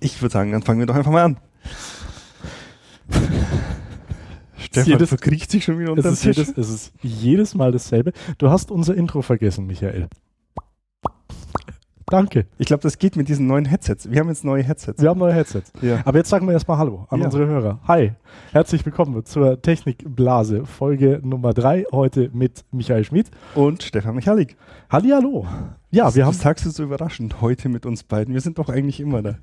Ich würde sagen, dann fangen wir doch einfach mal an. Stefan jedes- verkriecht sich schon wieder Es unter den ist, jedes, es ist jedes Mal dasselbe. Du hast unser Intro vergessen, Michael. Danke. Ich glaube, das geht mit diesen neuen Headsets. Wir haben jetzt neue Headsets. Wir haben neue Headsets. Ja. Aber jetzt sagen wir erstmal Hallo an Ja. unsere Hörer. Hi, herzlich willkommen zur Technikblase, Folge Nummer 3, heute mit Michael Schmid. Und Stefan Michalik. Hallihallo. Ja, wir haben Das sagst du so überraschend heute mit uns beiden. Wir sind doch eigentlich immer da.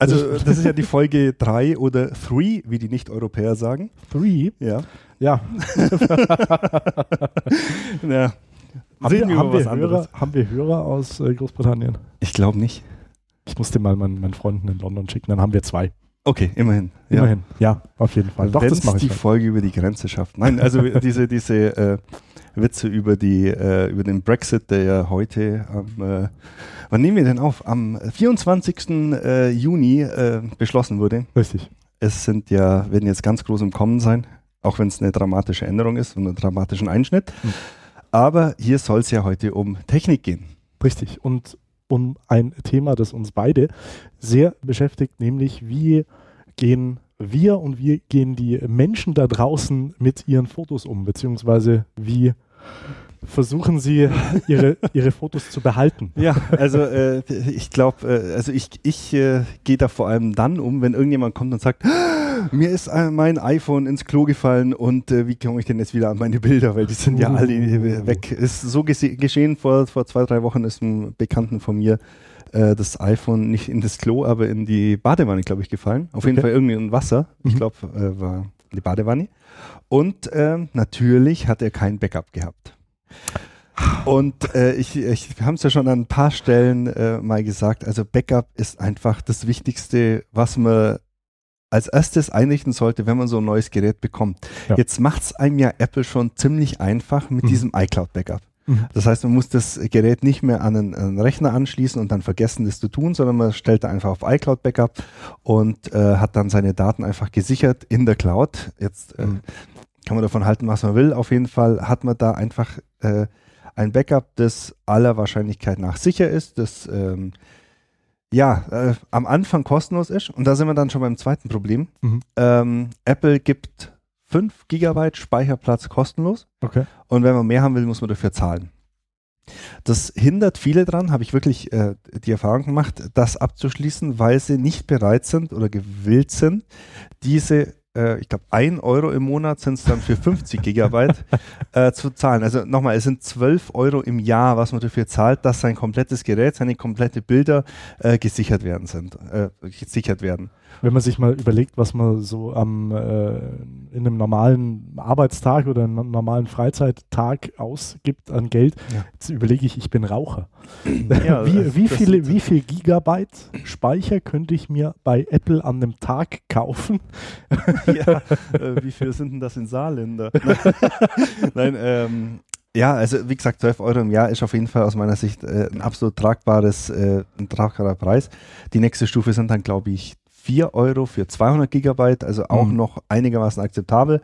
Also, das ist ja die Folge 3 oder 3, wie die Nicht-Europäer sagen. Three. Ja. Ja, ja. Haben wir, wir haben, wir was anderes. Hörer, haben wir Hörer aus äh, Großbritannien? Ich glaube nicht. Ich musste mal meinen, meinen Freunden in London schicken, dann haben wir zwei. Okay, immerhin. Ja. Immerhin. Ja, auf jeden Fall. Doch, Wenn das mache die ich. halt. Folge über die Grenze schafft. Nein, also diese, diese äh, Witze über, die, äh, über den Brexit, der ja heute am, äh, wann nehmen wir denn auf? Am 24. Äh, Juni äh, beschlossen wurde. Richtig. Es sind ja, werden jetzt ganz groß im Kommen sein, auch wenn es eine dramatische Änderung ist und einen dramatischen Einschnitt. Hm. Aber hier soll es ja heute um Technik gehen. Richtig. Und um ein Thema, das uns beide sehr beschäftigt, nämlich wie gehen wir und wie gehen die Menschen da draußen mit ihren Fotos um, beziehungsweise wie versuchen sie ihre, ihre Fotos zu behalten. Ja, also äh, ich glaube, äh, also ich, ich äh, gehe da vor allem dann um, wenn irgendjemand kommt und sagt, "Ah, mir ist äh, mein iPhone ins Klo gefallen und äh, wie komme ich denn jetzt wieder an meine Bilder, weil die sind ja alle äh, weg. Ist so geschehen vor, vor zwei, drei Wochen ist einem Bekannten von mir äh, das iPhone nicht in das Klo, aber in die Badewanne, glaube ich, gefallen. Auf jeden Okay. Fall irgendwie in Wasser. Ich Mhm. glaube, äh, war die Badewanne. Und ähm, natürlich hat er kein Backup gehabt. Und äh, ich, ich, wir haben es ja schon an ein paar Stellen äh, mal gesagt, also Backup ist einfach das Wichtigste, was man als erstes einrichten sollte, wenn man so ein neues Gerät bekommt. Ja. Jetzt macht es einem ja Apple schon ziemlich einfach mit Mhm. diesem iCloud-Backup. Mhm. Das heißt, man muss das Gerät nicht mehr an einen, an einen Rechner anschließen und dann vergessen, das zu tun, sondern man stellt da einfach auf iCloud Backup und äh, hat dann seine Daten einfach gesichert in der Cloud. Jetzt äh, Mhm. kann man davon halten, was man will. Auf jeden Fall hat man da einfach äh, ein Backup, das aller Wahrscheinlichkeit nach sicher ist, das ähm, ja äh, am Anfang kostenlos ist. Und da sind wir dann schon beim zweiten Problem. Mhm. Ähm, Apple gibt 5 Gigabyte Speicherplatz kostenlos. Okay. Und wenn man mehr haben will, muss man dafür zahlen. Das hindert viele dran, habe ich wirklich äh, die Erfahrung gemacht, das abzuschließen, weil sie nicht bereit sind oder gewillt sind, diese, äh, ich glaube, 1 Euro im Monat sind es dann für 50 Gigabyte äh, zu zahlen. Also nochmal, es sind 12 Euro im Jahr, was man dafür zahlt, dass sein komplettes Gerät, seine komplette Bilder äh, gesichert werden sind, äh, gesichert werden. Wenn man sich mal überlegt, was man so am äh, in einem normalen Arbeitstag oder einem normalen Freizeittag ausgibt an Geld, Ja. jetzt überlege ich, ich bin Raucher. Ja, wie, wie, viele, wie viel Gigabyte Speicher könnte ich mir bei Apple an einem Tag kaufen? ja, äh, wie viel sind denn das in Saarländer? Nein, ähm, ja, also wie gesagt, 12 Euro im Jahr ist auf jeden Fall aus meiner Sicht äh, ein absolut tragbares, äh, ein tragbarer Preis. Die nächste Stufe sind dann, glaube ich, 4 Euro für 200 Gigabyte, also auch Mhm. noch einigermaßen akzeptabel.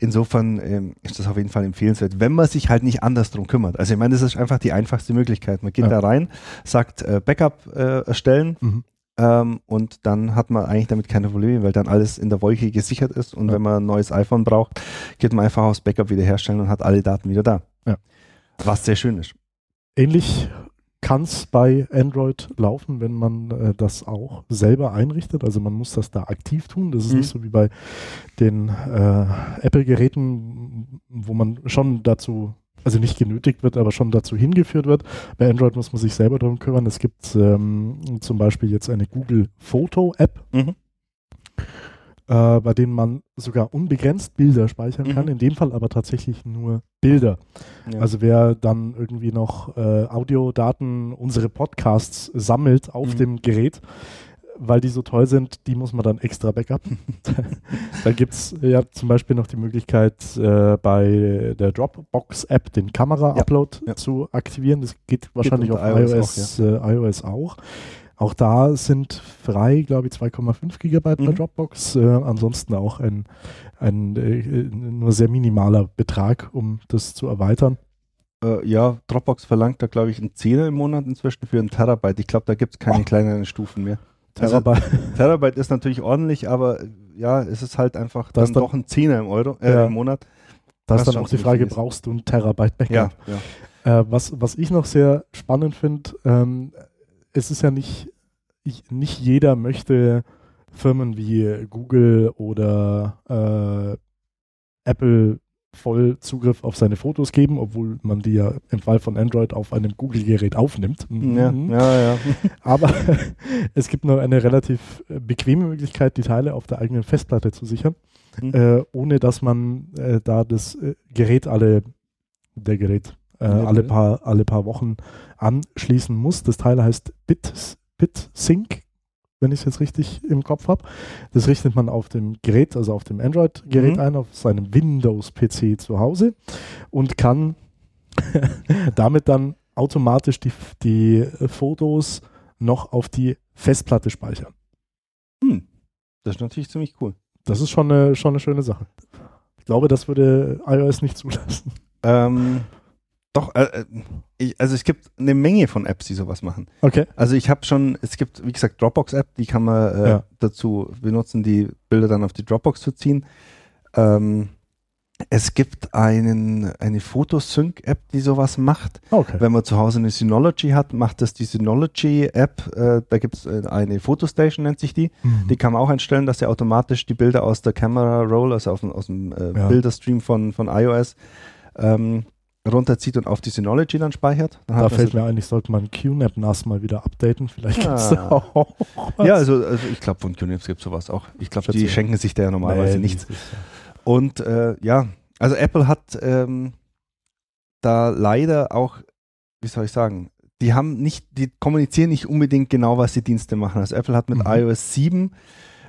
Insofern ähm, ist das auf jeden Fall empfehlenswert, wenn man sich halt nicht anders drum kümmert. Also ich meine, das ist einfach die einfachste Möglichkeit. Man geht Ja. da rein, sagt äh, Backup äh, erstellen, Mhm. ähm, und dann hat man eigentlich damit keine Probleme, weil dann alles in der Wolke gesichert ist und Ja. wenn man ein neues iPhone braucht, geht man einfach aus Backup wiederherstellen und hat alle Daten wieder da. Ja. Was sehr schön ist. Ähnlich kann es bei Android laufen, wenn man äh, das auch selber einrichtet. Also man muss das da aktiv tun. Das ist Mhm. nicht so wie bei den äh, Apple-Geräten, wo man schon dazu, also nicht genötigt wird, aber schon dazu hingeführt wird. Bei Android muss man sich selber darum kümmern. Es gibt ähm, zum Beispiel jetzt eine Google Foto-App, Mhm. Äh, bei denen man sogar unbegrenzt Bilder speichern kann. Mhm. In dem Fall aber tatsächlich nur Bilder. Ja. Also wer dann irgendwie noch äh, Audiodaten, unsere Podcasts sammelt auf Mhm. dem Gerät, weil die so toll sind, die muss man dann extra backup. da gibt es ja zum Beispiel noch die Möglichkeit, äh, bei der Dropbox-App den Kamera-Upload ja. zu aktivieren. Das geht wahrscheinlich unter auf iOS iOS, äh, iOS auch. Auch da sind frei, glaube ich, 2,5 Gigabyte bei Mhm. Dropbox. Äh, ansonsten auch ein, ein äh, nur sehr minimaler Betrag, um das zu erweitern. Äh, ja, Dropbox verlangt da, glaube ich, einen Zehner im Monat inzwischen für einen Terabyte. Ich glaube, da gibt es keine Oh. kleineren Stufen mehr. Terabyte. Also, Terabyte ist natürlich ordentlich, aber ja, es ist halt einfach Das dann dann- doch ein Zehner im Euro, äh, Ja. im Monat. da ist dann auch die Frage, brauchst du ein Terabyte Backup? Ja, ja. Äh, was, was ich noch sehr spannend finde, ähm, es ist ja nicht, ich, nicht jeder möchte Firmen wie Google oder äh, Apple voll Zugriff auf seine Fotos geben, obwohl man die ja im Fall von Android auf einem Google-Gerät aufnimmt. Ja, Mhm. ja, ja. Aber es gibt noch eine relativ äh, bequeme Möglichkeit, die Teile auf der eigenen Festplatte zu sichern, Mhm. äh, ohne dass man äh, da das äh, Gerät alle, der Gerät, äh, Ja, alle, paar, alle paar Wochen anschließen muss. Das Teil heißt Bit, BitSync, wenn ich es jetzt richtig im Kopf habe. Das richtet man auf dem Gerät, also auf dem Android-Gerät Mhm. ein, auf seinem Windows-PC zu Hause und kann damit dann automatisch die, die Fotos noch auf die Festplatte speichern. Hm. Das ist natürlich ziemlich cool. Das ist schon eine, schon eine schöne Sache. Ich glaube, das würde iOS nicht zulassen. Ähm, doch, äh, äh, ich, also es gibt eine Menge von Apps, die sowas machen. Okay. Also ich habe schon, es gibt, wie gesagt, Dropbox-App, die kann man äh, Ja. dazu benutzen, die Bilder dann auf die Dropbox zu ziehen. Ähm, es gibt einen, eine Fotosync-App, die sowas macht. Okay. Wenn man zu Hause eine Synology hat, macht das die Synology-App. Äh, da gibt es äh, eine Fotostation, nennt sich die. Mhm. Die kann man auch einstellen, dass er automatisch die Bilder aus der Camera Roll, also aus dem, aus dem äh, Ja. Bilderstream von, von iOS, ähm, runterzieht und auf die Synology dann speichert. Dann Da fällt mir ein, ich sollte mal QNAP NAS mal wieder updaten. Vielleicht Ah. gibt's da auch. was. Ja, also, also ich glaube, von QNAP gibt es sowas auch. Ich glaube, die schenken sich da ja normalerweise Nee, nichts. Und äh, ja, also Apple hat ähm, da leider auch, wie soll ich sagen, die haben nicht, die kommunizieren nicht unbedingt genau, was die Dienste machen. Also Apple hat mit Mhm. iOS 7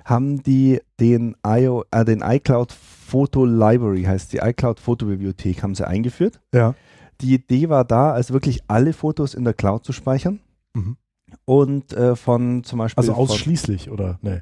haben die den, IO, äh, den iCloud Photo Library, heißt die iCloud Fotobibliothek, haben sie eingeführt. Ja. Die Idee war da, also wirklich alle Fotos in der Cloud zu speichern. Mhm. Und äh, von zum Beispiel. Also von, ausschließlich, oder? Nee.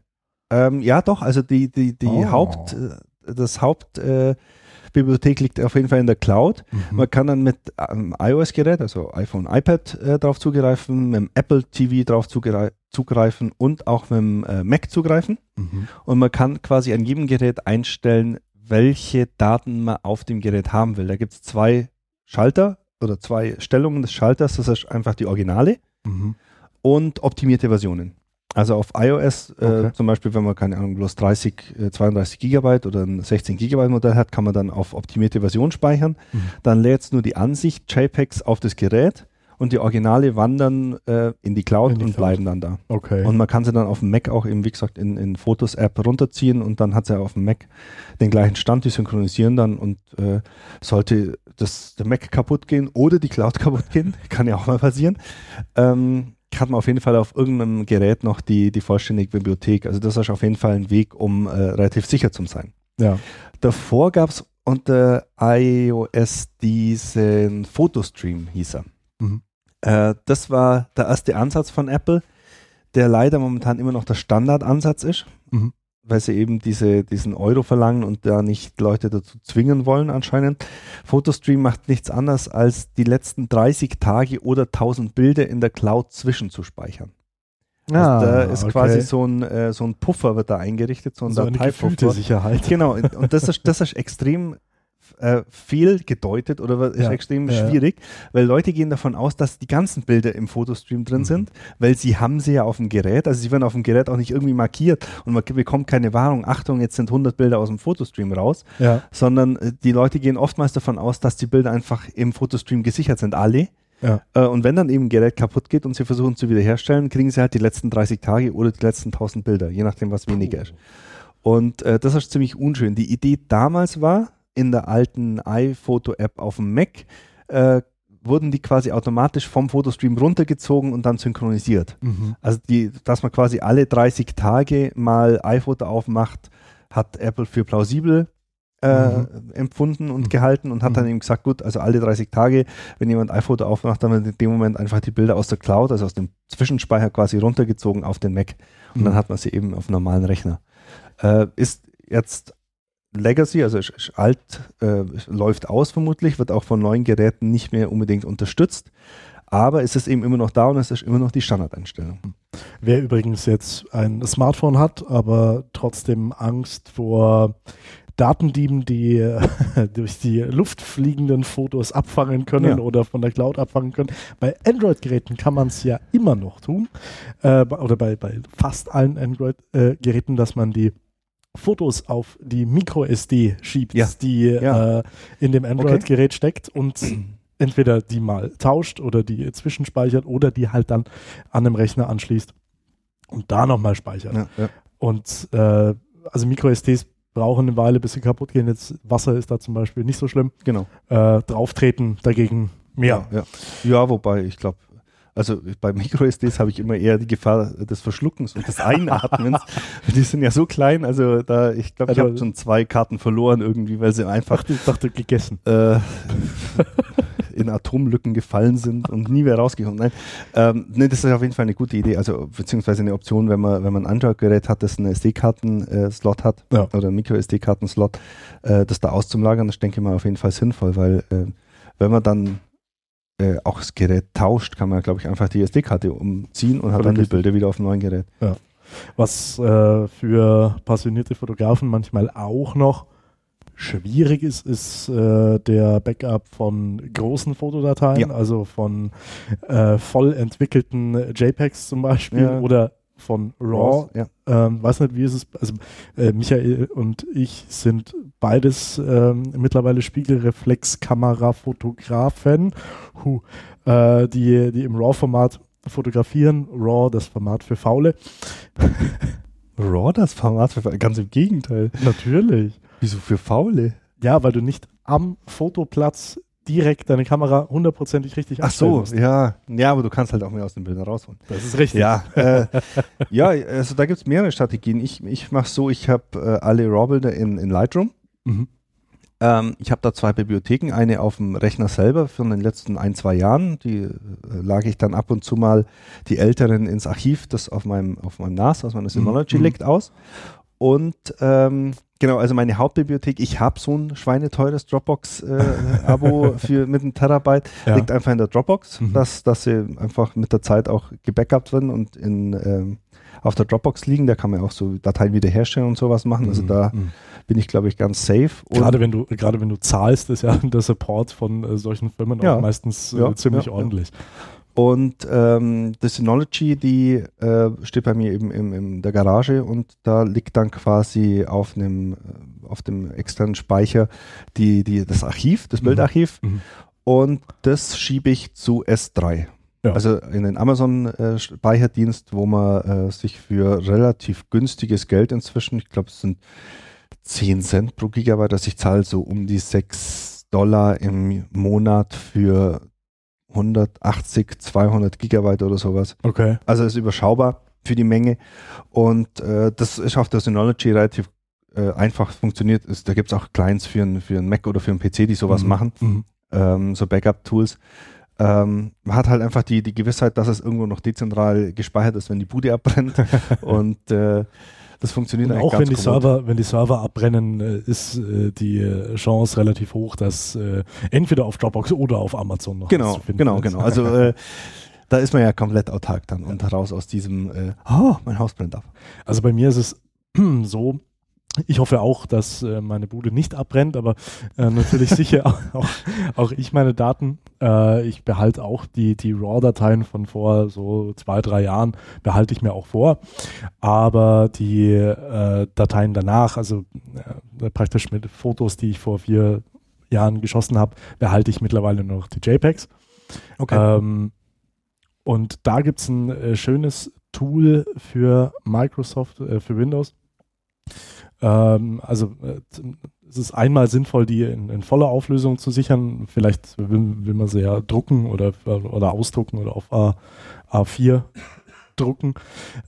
ähm, ja, doch, also die, die, die Oh. Haupt, äh, das Hauptbibliothek äh, Bibliothek liegt auf jeden Fall in der Cloud. Mhm. Man kann dann mit einem iOS-Gerät, also iPhone, iPad, äh, drauf zugreifen, mit dem Apple TV drauf zugrei- zugreifen und auch mit dem äh, Mac zugreifen. Mhm. Und man kann quasi an jedem Gerät einstellen, welche Daten man auf dem Gerät haben will. Da gibt es zwei Schalter oder zwei Stellungen des Schalters. Das ist einfach die Originale Mhm. und optimierte Versionen. Also auf iOS äh, Okay. zum Beispiel, wenn man keine Ahnung, bloß 30, äh, 32 Gigabyte oder ein 16 Gigabyte Modell hat, kann man dann auf optimierte Version speichern. Mhm. Dann lädt es nur die Ansicht JPEGs auf das Gerät und die Originale wandern äh, in die Cloud In die und Cloud. bleiben dann da. Okay. Und man kann sie dann auf dem Mac auch eben, wie gesagt, in, in Fotos-App runterziehen und dann hat sie auf dem Mac den gleichen Stand, die synchronisieren dann und äh, sollte das, der Mac kaputt gehen oder die Cloud kaputt gehen, kann ja auch mal passieren, ähm, hat man auf jeden Fall auf irgendeinem Gerät noch die, die vollständige Bibliothek. Also das ist auf jeden Fall ein Weg, um äh, relativ sicher zu sein. ja. Davor gab es unter iOS diesen Fotostream, hieß er. Äh, das war der erste Ansatz von Apple, der leider momentan immer noch der Standardansatz ist, Mhm. weil sie eben diese, diesen Euro verlangen und da nicht Leute dazu zwingen wollen anscheinend. Photostream macht nichts anderes, als die letzten 30 Tage oder 1000 Bilder in der Cloud zwischenzuspeichern. Also da ist Ah, okay. quasi so ein, äh, so ein Puffer wird da eingerichtet, so ein so eine Dateipuffer. Sicherheit. Genau, und das ist, das ist extrem äh, fehlgedeutet oder ist Ja, extrem ja, schwierig, weil Leute gehen davon aus, dass die ganzen Bilder im Fotostream drin Mhm. sind, weil sie haben sie ja auf dem Gerät, also sie werden auf dem Gerät auch nicht irgendwie markiert und man bekommt keine Warnung, Achtung, jetzt sind 100 Bilder aus dem Fotostream raus, Ja. sondern äh, die Leute gehen oftmals davon aus, dass die Bilder einfach im Fotostream gesichert sind, alle. Ja. Äh, Und wenn dann eben ein Gerät kaputt geht und sie versuchen zu wiederherstellen, kriegen sie halt die letzten 30 Tage oder die letzten 1000 Bilder, je nachdem, was weniger ist. Und äh, das ist ziemlich unschön. Die Idee damals war, in der alten iPhoto-App auf dem Mac äh, wurden die quasi automatisch vom Fotostream runtergezogen und dann synchronisiert. Mhm. Also die, dass man quasi alle 30 Tage mal iPhoto aufmacht, hat Apple für plausibel äh, empfunden und Mhm. gehalten und hat dann Mhm. eben gesagt, gut, also alle 30 Tage, wenn jemand iPhoto aufmacht, dann wird in dem Moment einfach die Bilder aus der Cloud, also aus dem Zwischenspeicher quasi runtergezogen auf den Mac und dann Mhm. hat man sie eben auf normalen Rechner. Äh, ist jetzt Legacy, also ist, ist alt, äh, läuft aus vermutlich, wird auch von neuen Geräten nicht mehr unbedingt unterstützt. Aber es ist eben immer noch da und es ist immer noch die Standardeinstellung. Wer übrigens jetzt ein Smartphone hat, aber trotzdem Angst vor Datendieben, die durch die Luft fliegenden Fotos abfangen können ja. oder von der Cloud abfangen können. Bei Android-Geräten kann man es ja immer noch tun. Äh, oder bei, bei fast allen Android-Geräten, dass man die Fotos auf die MicroSD schiebt, ja. die ja. Äh, in dem Android-Gerät okay. steckt und entweder die mal tauscht oder die zwischenspeichert oder die halt dann an dem Rechner anschließt und da nochmal speichert. Ja, ja. Und äh, also MicroSDs brauchen eine Weile, bis sie kaputt gehen. Jetzt Wasser ist da zum Beispiel nicht so schlimm. Genau. Äh, drauftreten dagegen mehr. Ja, ja. ja wobei ich glaube, also bei MicroSDs habe ich immer eher die Gefahr des Verschluckens und des Einatmens. die sind ja so klein, also da, ich glaube, ich also, habe schon zwei Karten verloren irgendwie, weil sie einfach. Ich dachte, gegessen. Äh, in Atomlücken gefallen sind und nie mehr rausgekommen. Nein, ähm, nee, das ist auf jeden Fall eine gute Idee, also beziehungsweise eine Option, wenn man, wenn man ein Android-Gerät hat, das einen SD-Karten-Slot hat ja. oder einen Micro-SD-Karten-Slot, äh, das da auszulagern, das denke ich mal auf jeden Fall sinnvoll, weil äh, wenn man dann äh, auch das Gerät tauscht, kann man, glaube ich, einfach die SD-Karte umziehen und hat dann die Bilder wieder auf dem neuen Gerät. Ja. Was äh, für passionierte Fotografen manchmal auch noch schwierig ist, ist äh, der Backup von großen Fotodateien, ja. also von äh, voll entwickelten JPEGs zum Beispiel ja. oder von RAW. Ja. Ähm, weiß nicht, wie ist es. Also äh, Michael und ich sind beides ähm, mittlerweile Spiegelreflexkamera-Fotografen, äh, die, die im RAW-Format fotografieren. RAW, das Format für Faule. RAW, das Format für Faule? Ganz im Gegenteil. Natürlich. Wieso für Faule? Ja, weil du nicht am Fotoplatz direkt deine Kamera hundertprozentig richtig Ach so, musst. ja. Ja, aber du kannst halt auch mehr aus den Bildern rausholen. Das ist richtig. Ja, äh, ja also da gibt es mehrere Strategien. Ich, ich mache so, ich habe äh, alle RAW-Bilder in, in Lightroom. Mhm. Ähm, ich habe da zwei Bibliotheken, eine auf dem Rechner selber von den letzten ein, zwei Jahren. Die äh, lage ich dann ab und zu mal die älteren ins Archiv, das auf meinem, auf meinem NAS, aus meiner Synology mhm. liegt, aus. Und ähm, genau, also meine Hauptbibliothek, ich habe so ein schweineteures Dropbox-Abo äh, mit einem Terabyte, ja. liegt einfach in der Dropbox, mhm. dass, dass sie einfach mit der Zeit auch gebackupt werden und in, ähm, auf der Dropbox liegen. Da kann man auch so Dateien wiederherstellen und sowas machen. Also mhm. da mhm. bin ich, glaube ich, ganz safe. gerade wenn du, gerade wenn du zahlst, ist ja der Support von äh, solchen Firmen ja. auch meistens äh, ja, ziemlich ordentlich. Und ähm, das Synology, die äh, steht bei mir eben im, in der Garage und da liegt dann quasi auf einem äh, auf dem externen Speicher die, die, das Archiv, das mhm. Bildarchiv. Mhm. Und das schiebe ich zu S3. Ja. Also in den Amazon-Speicherdienst, äh, wo man äh, sich für relativ günstiges Geld inzwischen, ich glaube, es sind 10 Cent pro Gigabyte, dass ich zahle so um die 6 Dollar im Monat für 180, 200 Gigabyte oder sowas. Okay. Also ist überschaubar für die Menge. Und äh, das ist auf der Synology relativ äh, einfach funktioniert. Ist, da gibt es auch Clients für einen für ein Mac oder für einen PC, die sowas mhm. machen. Mhm. Ähm, so Backup-Tools. Ähm, man hat halt einfach die, die Gewissheit, dass es irgendwo noch dezentral gespeichert ist, wenn die Bude abbrennt. und äh, das funktioniert und auch wenn die Server, wenn die Server abbrennen, äh, ist äh, die äh, Chance relativ hoch, dass äh, entweder auf Dropbox oder auf Amazon noch genau, zu finden Genau, ist. genau. Also äh, da ist man ja komplett autark dann und heraus aus diesem, äh, oh, mein Haus brennt ab. Also bei mir ist es so, ich hoffe auch, dass äh, meine Bude nicht abbrennt, aber äh, natürlich sicher auch, auch, ich meine Daten. Äh, ich behalte auch die, die RAW-Dateien von vor so zwei, drei Jahren, behalte ich mir auch vor. Aber die Dateien danach, also praktisch mit Fotos, die ich vor vier Jahren geschossen habe, behalte ich mittlerweile nur noch die JPEGs. Okay. Ähm, und da gibt es ein schönes Tool für Microsoft, für Windows ähm, also äh, es ist einmal sinnvoll, die in, in voller Auflösung zu sichern. Vielleicht will, will, man sie ja drucken oder, oder ausdrucken oder auf A, A4 drucken.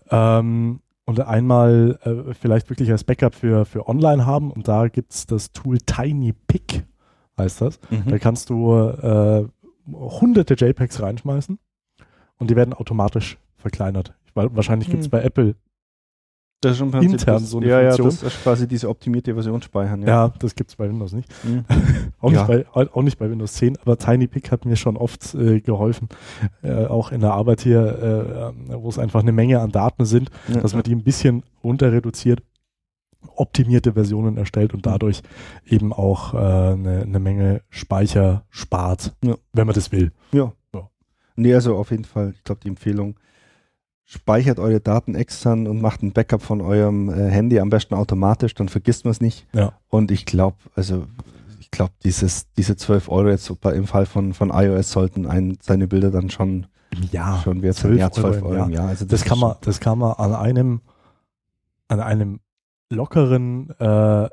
Ähm, und einmal äh, vielleicht wirklich als Backup für, für online haben. Und da gibt es das Tool TinyPic, heißt das. Mhm. Da kannst du äh, hunderte JPEGs reinschmeißen und die werden automatisch verkleinert. Weil wahrscheinlich gibt es mhm. bei Apple Das ist schon im Prinzip intern so eine ja, Funktion. Ja, das ist quasi diese optimierte Version speichern. Ja, das gibt es bei Windows nicht. Mhm. Auch, Ja. nicht bei, auch nicht bei Windows 10, aber TinyPic hat mir schon oft äh, geholfen, äh, auch in der Arbeit hier, äh, wo es einfach eine Menge an Daten sind, Ja. dass man die ein bisschen runter reduziert, optimierte Versionen erstellt und dadurch eben auch äh, eine, eine Menge Speicher spart, Ja. wenn man das will. Ja. Ja. Nee, also auf jeden Fall, ich glaube, die Empfehlung, speichert eure Daten extern und macht ein Backup von eurem äh, Handy am besten automatisch, dann vergisst man es nicht. Ja. Und ich glaube, also ich glaube, dieses, diese 12 Euro jetzt bei, im Fall von, von iOS sollten ein, seine Bilder dann schon, Jahr. schon wert sein. 12 Ja, 12 Euro Euro, im Jahr. Also Das kann ist man, das kann man an einem, an einem lockeren äh,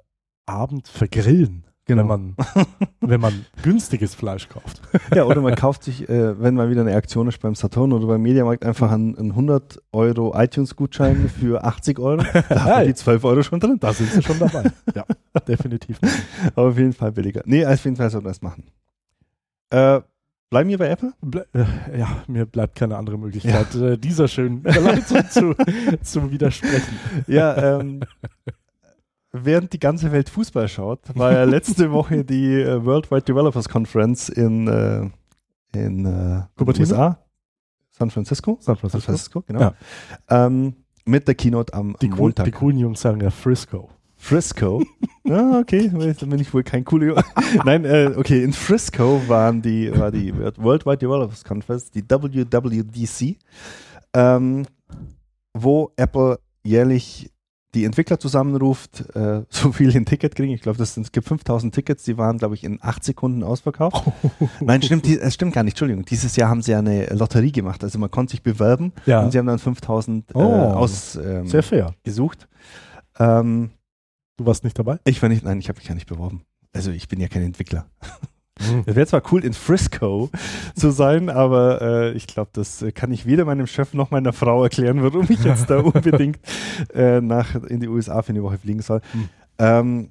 Abend vergrillen, Genau. wenn man, wenn man günstiges Fleisch kauft. Ja, oder man kauft sich, äh, wenn mal wieder eine Aktion ist beim Saturn oder beim Mediamarkt, einfach einen, einen 100 Euro iTunes-Gutschein für 80 Euro. Da haben die 12 Euro schon drin. Da sind sie schon dabei. ja, definitiv. Aber auf jeden Fall billiger. Nee, auf jeden Fall soll man das machen. Äh, bleiben wir bei Apple? Ble äh, ja, mir bleibt keine andere Möglichkeit, äh, dieser schönen Überleitung zu, zu widersprechen. Ja, ähm, während die ganze Welt Fußball schaut, war ja letzte Woche die äh, Worldwide Developers Conference in, äh, in äh, Cupertino? USA, San Francisco. San San Francisco. Francisco, genau. Ja. Ähm, mit der Keynote am, Die, am cool, Montag. die coolen Jungs sagen ja Frisco. Frisco. ah, okay, dann bin ich wohl kein cooler. Nein, äh, okay, in Frisco waren die, war die Worldwide Developers Conference, die WWDC, ähm, wo Apple jährlich die Entwickler zusammenruft, äh, so viel ein Ticket kriegen. Ich glaube, es gibt 5000 Tickets, die waren, glaube ich, in acht Sekunden ausverkauft. Nein, stimmt, die, es stimmt gar nicht, Entschuldigung. Dieses Jahr haben sie eine Lotterie gemacht. Also man konnte sich bewerben Ja, und sie haben dann 5000 äh, Oh, ausgesucht. sehr fair. ähm, Du warst nicht dabei? ich war nicht, nein, ich habe mich ja nicht beworben. Also ich bin ja kein Entwickler. Mhm. Es wäre zwar cool, in Frisco zu sein, aber äh, ich glaube, das kann ich weder meinem Chef noch meiner Frau erklären, warum ich jetzt da unbedingt äh, nach in die USA für eine Woche fliegen soll. Hm. Ähm,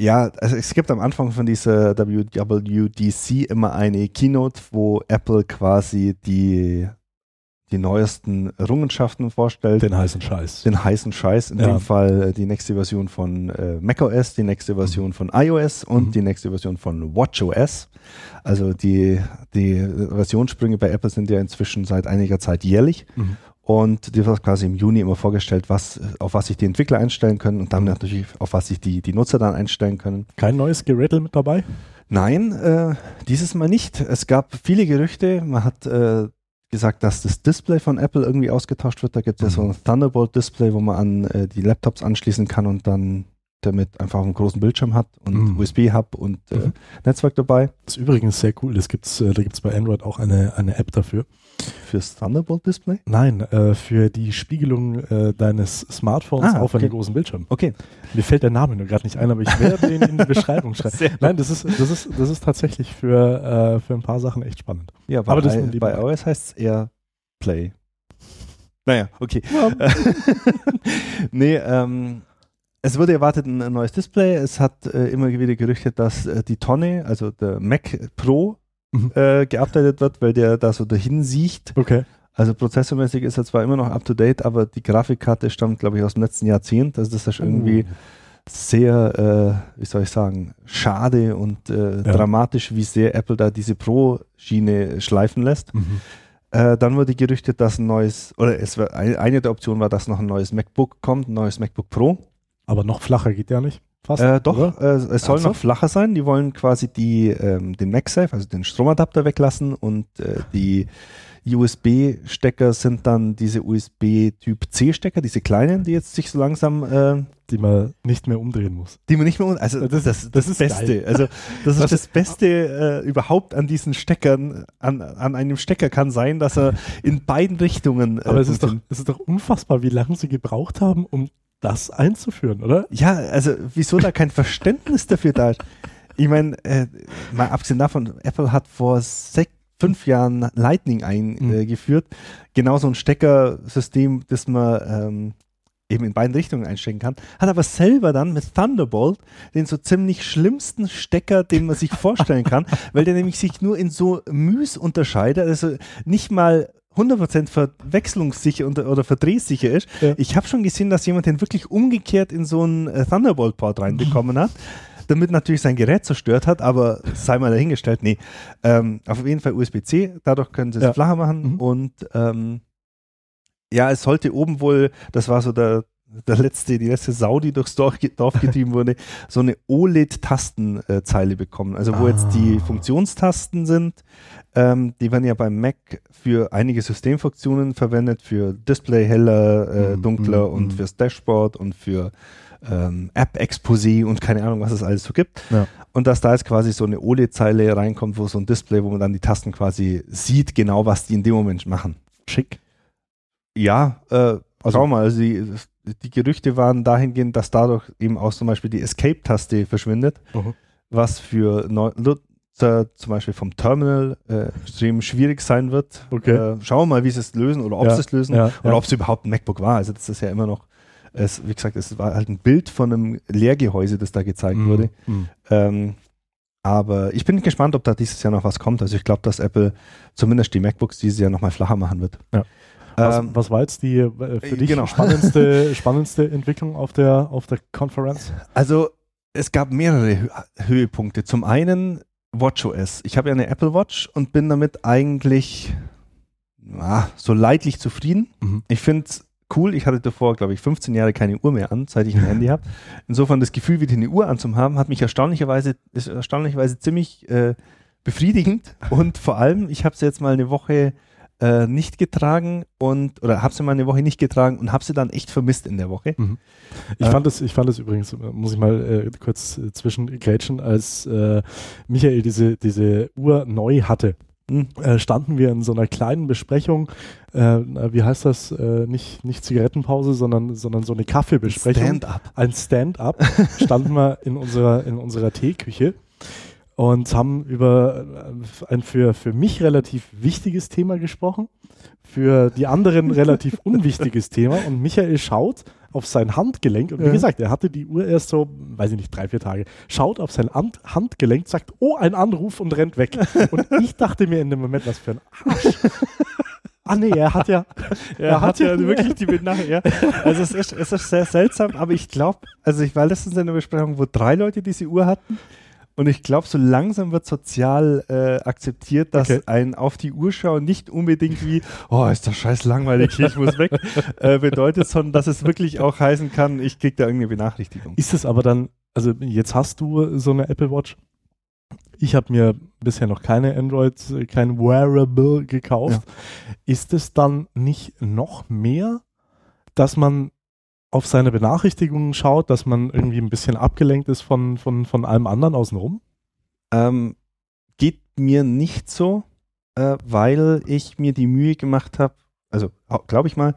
ja, also es gibt am Anfang von dieser WWDC immer eine Keynote, wo Apple quasi die, die neuesten Errungenschaften vorstellt Den heißen Scheiß. den heißen Scheiß. In Ja. dem Fall äh, die nächste Version von äh, macOS, die nächste Version von iOS und Mhm. die nächste Version von WatchOS. Also die, die Versionssprünge bei Apple sind ja inzwischen seit einiger Zeit jährlich. Mhm. Und die wird quasi im Juni immer vorgestellt, was, auf was sich die Entwickler einstellen können und dann natürlich, auf was sich die, die Nutzer dann einstellen können. Kein neues Gerattle mit dabei? Nein, äh, dieses Mal nicht. Es gab viele Gerüchte. Man hat äh, gesagt, dass das Display von Apple irgendwie ausgetauscht wird. Da gibt es ja so ein Thunderbolt-Display, wo man an äh, die Laptops anschließen kann und dann damit einfach einen großen Bildschirm hat und Mhm. USB-Hub und äh, Mhm. Netzwerk dabei. Das ist übrigens sehr cool. Das gibt's, äh, da gibt es bei Android auch eine, eine App dafür. Fürs Thunderbolt-Display? Nein, äh, für die Spiegelung äh, deines Smartphones Ah, auf okay. einem großen Bildschirm. Okay. Mir fällt der Name nur gerade nicht ein, aber ich werde den in die Beschreibung schreiben. Nein, das ist, das ist, das ist tatsächlich für, äh, für ein paar Sachen echt spannend. Ja, bei, Aber das bei lieber- iOS heißt es eher Play. Naja, okay. nee, ähm, es wurde erwartet ein, ein neues Display. Es hat äh, immer wieder gerüchtet, dass äh, die Tonne, also der Mac Pro, Mhm. äh, geupdatet wird, weil der da so dahin sieht. Okay. Also prozessormäßig ist er zwar immer noch up to date, aber die Grafikkarte stammt, glaube ich, aus dem letzten Jahrzehnt. Also das ist irgendwie sehr, äh, wie soll ich sagen, schade und äh, Ja. dramatisch, wie sehr Apple da diese Pro-Schiene schleifen lässt. Mhm. Äh, dann wurde gerüchtet, dass ein neues, oder es war, ein- eine der Optionen war, dass noch ein neues MacBook kommt, ein neues MacBook Pro. Aber noch flacher geht ja nicht. Fast. Äh, doch, äh, es soll Ach so. noch flacher sein. Die wollen quasi die, ähm, den MagSafe, also den Stromadapter weglassen und äh, die USB-Stecker sind dann diese USB-Typ-C-Stecker, diese kleinen, die jetzt sich so langsam, äh, Die man nicht mehr umdrehen muss. die man nicht mehr, un- also Das- das, das, das das, ist Beste, geil. also das ist Das- das Beste äh, überhaupt an diesen Steckern, an, an einem Stecker kann sein, dass er in beiden Richtungen äh, Aber es ist, doch, es ist doch unfassbar, wie lange sie gebraucht haben, um das einzuführen, oder? Ja, also wieso da kein Verständnis dafür da ist. Ich meine, äh, mal abgesehen davon, Apple hat vor sech, fünf Jahren Lightning eingeführt. Genau so ein Steckersystem, das man ähm, eben in beiden Richtungen einstecken kann. Hat aber selber dann mit Thunderbolt den so ziemlich schlimmsten Stecker, den man sich vorstellen kann, weil der nämlich sich nur in so Müs unterscheidet. Also nicht mal 100% verwechslungssicher und, oder verdrehsicher ist. Ja. Ich habe schon gesehen, dass jemand den wirklich umgekehrt in so einen äh, Thunderbolt-Port reinbekommen hat, damit natürlich sein Gerät zerstört hat, aber sei mal dahingestellt, nee. Ähm, auf jeden Fall USB-C, dadurch können sie es Ja. flacher machen Mhm. und ähm, ja, es sollte oben wohl, das war so der, der letzte, die letzte Sau, die durchs Dorf, Dorf getrieben wurde, so eine OLED-Tastenzeile bekommen. Also wo jetzt die Ah. Funktionstasten sind, ähm, die werden ja beim Mac für einige Systemfunktionen verwendet, für Display heller, äh, Mhm, dunkler mhm, und mhm. fürs Dashboard und für ähm, App-Exposé und keine Ahnung, was es alles so gibt. Ja. Und dass da jetzt quasi so eine OLED-Zeile reinkommt, wo so ein Display, wo man dann die Tasten quasi sieht, genau was die in dem Moment machen. Schick. Ja, äh, Also- schau mal, also die, die Gerüchte waren dahingehend, dass dadurch eben auch zum Beispiel die Escape-Taste verschwindet, Mhm. was für Nutzer zum Beispiel vom Terminal äh, extrem schwierig sein wird. Okay. Äh, schauen wir mal, wie sie es lösen oder ob Ja, sie es lösen ja, oder ja. ob es überhaupt ein MacBook war. Also das ist ja immer noch, es, wie gesagt, es war halt ein Bild von einem Leergehäuse, das da gezeigt Mhm. wurde. Mhm. Ähm, aber ich bin gespannt, ob da dieses Jahr noch was kommt. Also ich glaube, dass Apple zumindest die MacBooks dieses Jahr nochmal flacher machen wird. Ja. Was, Ähm, was war jetzt die äh, für äh, dich genau. spannendste, spannendste Entwicklung auf der, auf der Konferenz? Also es gab mehrere Hö Höhepunkte. Zum einen WatchOS. Ich habe ja eine Apple Watch und bin damit eigentlich ah, so leidlich zufrieden. Mhm. Ich finde es cool. Ich hatte davor, glaube ich, 15 Jahre keine Uhr mehr an, seit ich ein Handy habe. Insofern das Gefühl, wieder eine Uhr anzuhaben, hat mich erstaunlicherweise, ist erstaunlicherweise ziemlich äh, befriedigend. Und vor allem, ich habe sie jetzt mal eine Woche äh, nicht getragen und oder habe sie mal eine Woche nicht getragen und habe sie dann echt vermisst in der Woche. Ich Äh. fand es, ich fand es übrigens, muss ich mal äh, kurz äh, zwischengrätschen, als äh, Michael diese, diese Uhr neu hatte, Hm. äh, standen wir in so einer kleinen Besprechung, äh, wie heißt das, nicht, nicht Zigarettenpause, sondern, sondern so eine Kaffeebesprechung. Stand-up. ein Stand-up, standen wir in unserer, in unserer Teeküche und haben über äh, ein für, für mich relativ wichtiges Thema gesprochen, für die anderen relativ unwichtiges Thema und Michael schaut auf sein Handgelenk und wie Ja. gesagt, er hatte die Uhr erst so, weiß ich nicht, drei, vier Tage, schaut auf sein Hand, Handgelenk, sagt, oh, ein Anruf und rennt weg. Und ich dachte mir in dem Moment, was für ein Arsch. Ah nee, er hat ja, Er hat ja wirklich die Benachrichtigung. Ja. Also es ist, es ist sehr seltsam, aber ich glaube, also ich war letztens in einer Besprechung, wo drei Leute diese Uhr hatten. Und ich glaube, so langsam wird sozial äh, akzeptiert, dass Okay. ein auf die Uhr schauen nicht unbedingt wie, oh, ist das scheiß langweilig, ich muss weg, äh, bedeutet, sondern dass es wirklich auch heißen kann, ich kriege da irgendeine Benachrichtigung. Ist es aber dann, also jetzt hast du so eine Apple Watch. Ich habe mir bisher noch keine Android, äh, kein Wearable gekauft. Ist es dann nicht noch mehr, dass man auf seine Benachrichtigungen schaut, dass man irgendwie ein bisschen abgelenkt ist von, von, von allem anderen außenrum? Ähm, geht mir nicht so, äh, weil ich mir die Mühe gemacht habe, also glaube ich mal,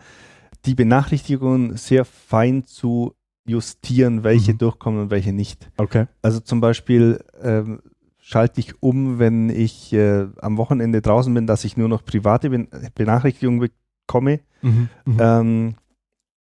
die Benachrichtigungen sehr fein zu justieren, welche Mhm. durchkommen und welche nicht. Okay. Also zum Beispiel ähm, schalte ich um, wenn ich äh, am Wochenende draußen bin, dass ich nur noch private ben Benachrichtigungen bekomme Mhm. Mhm. ähm,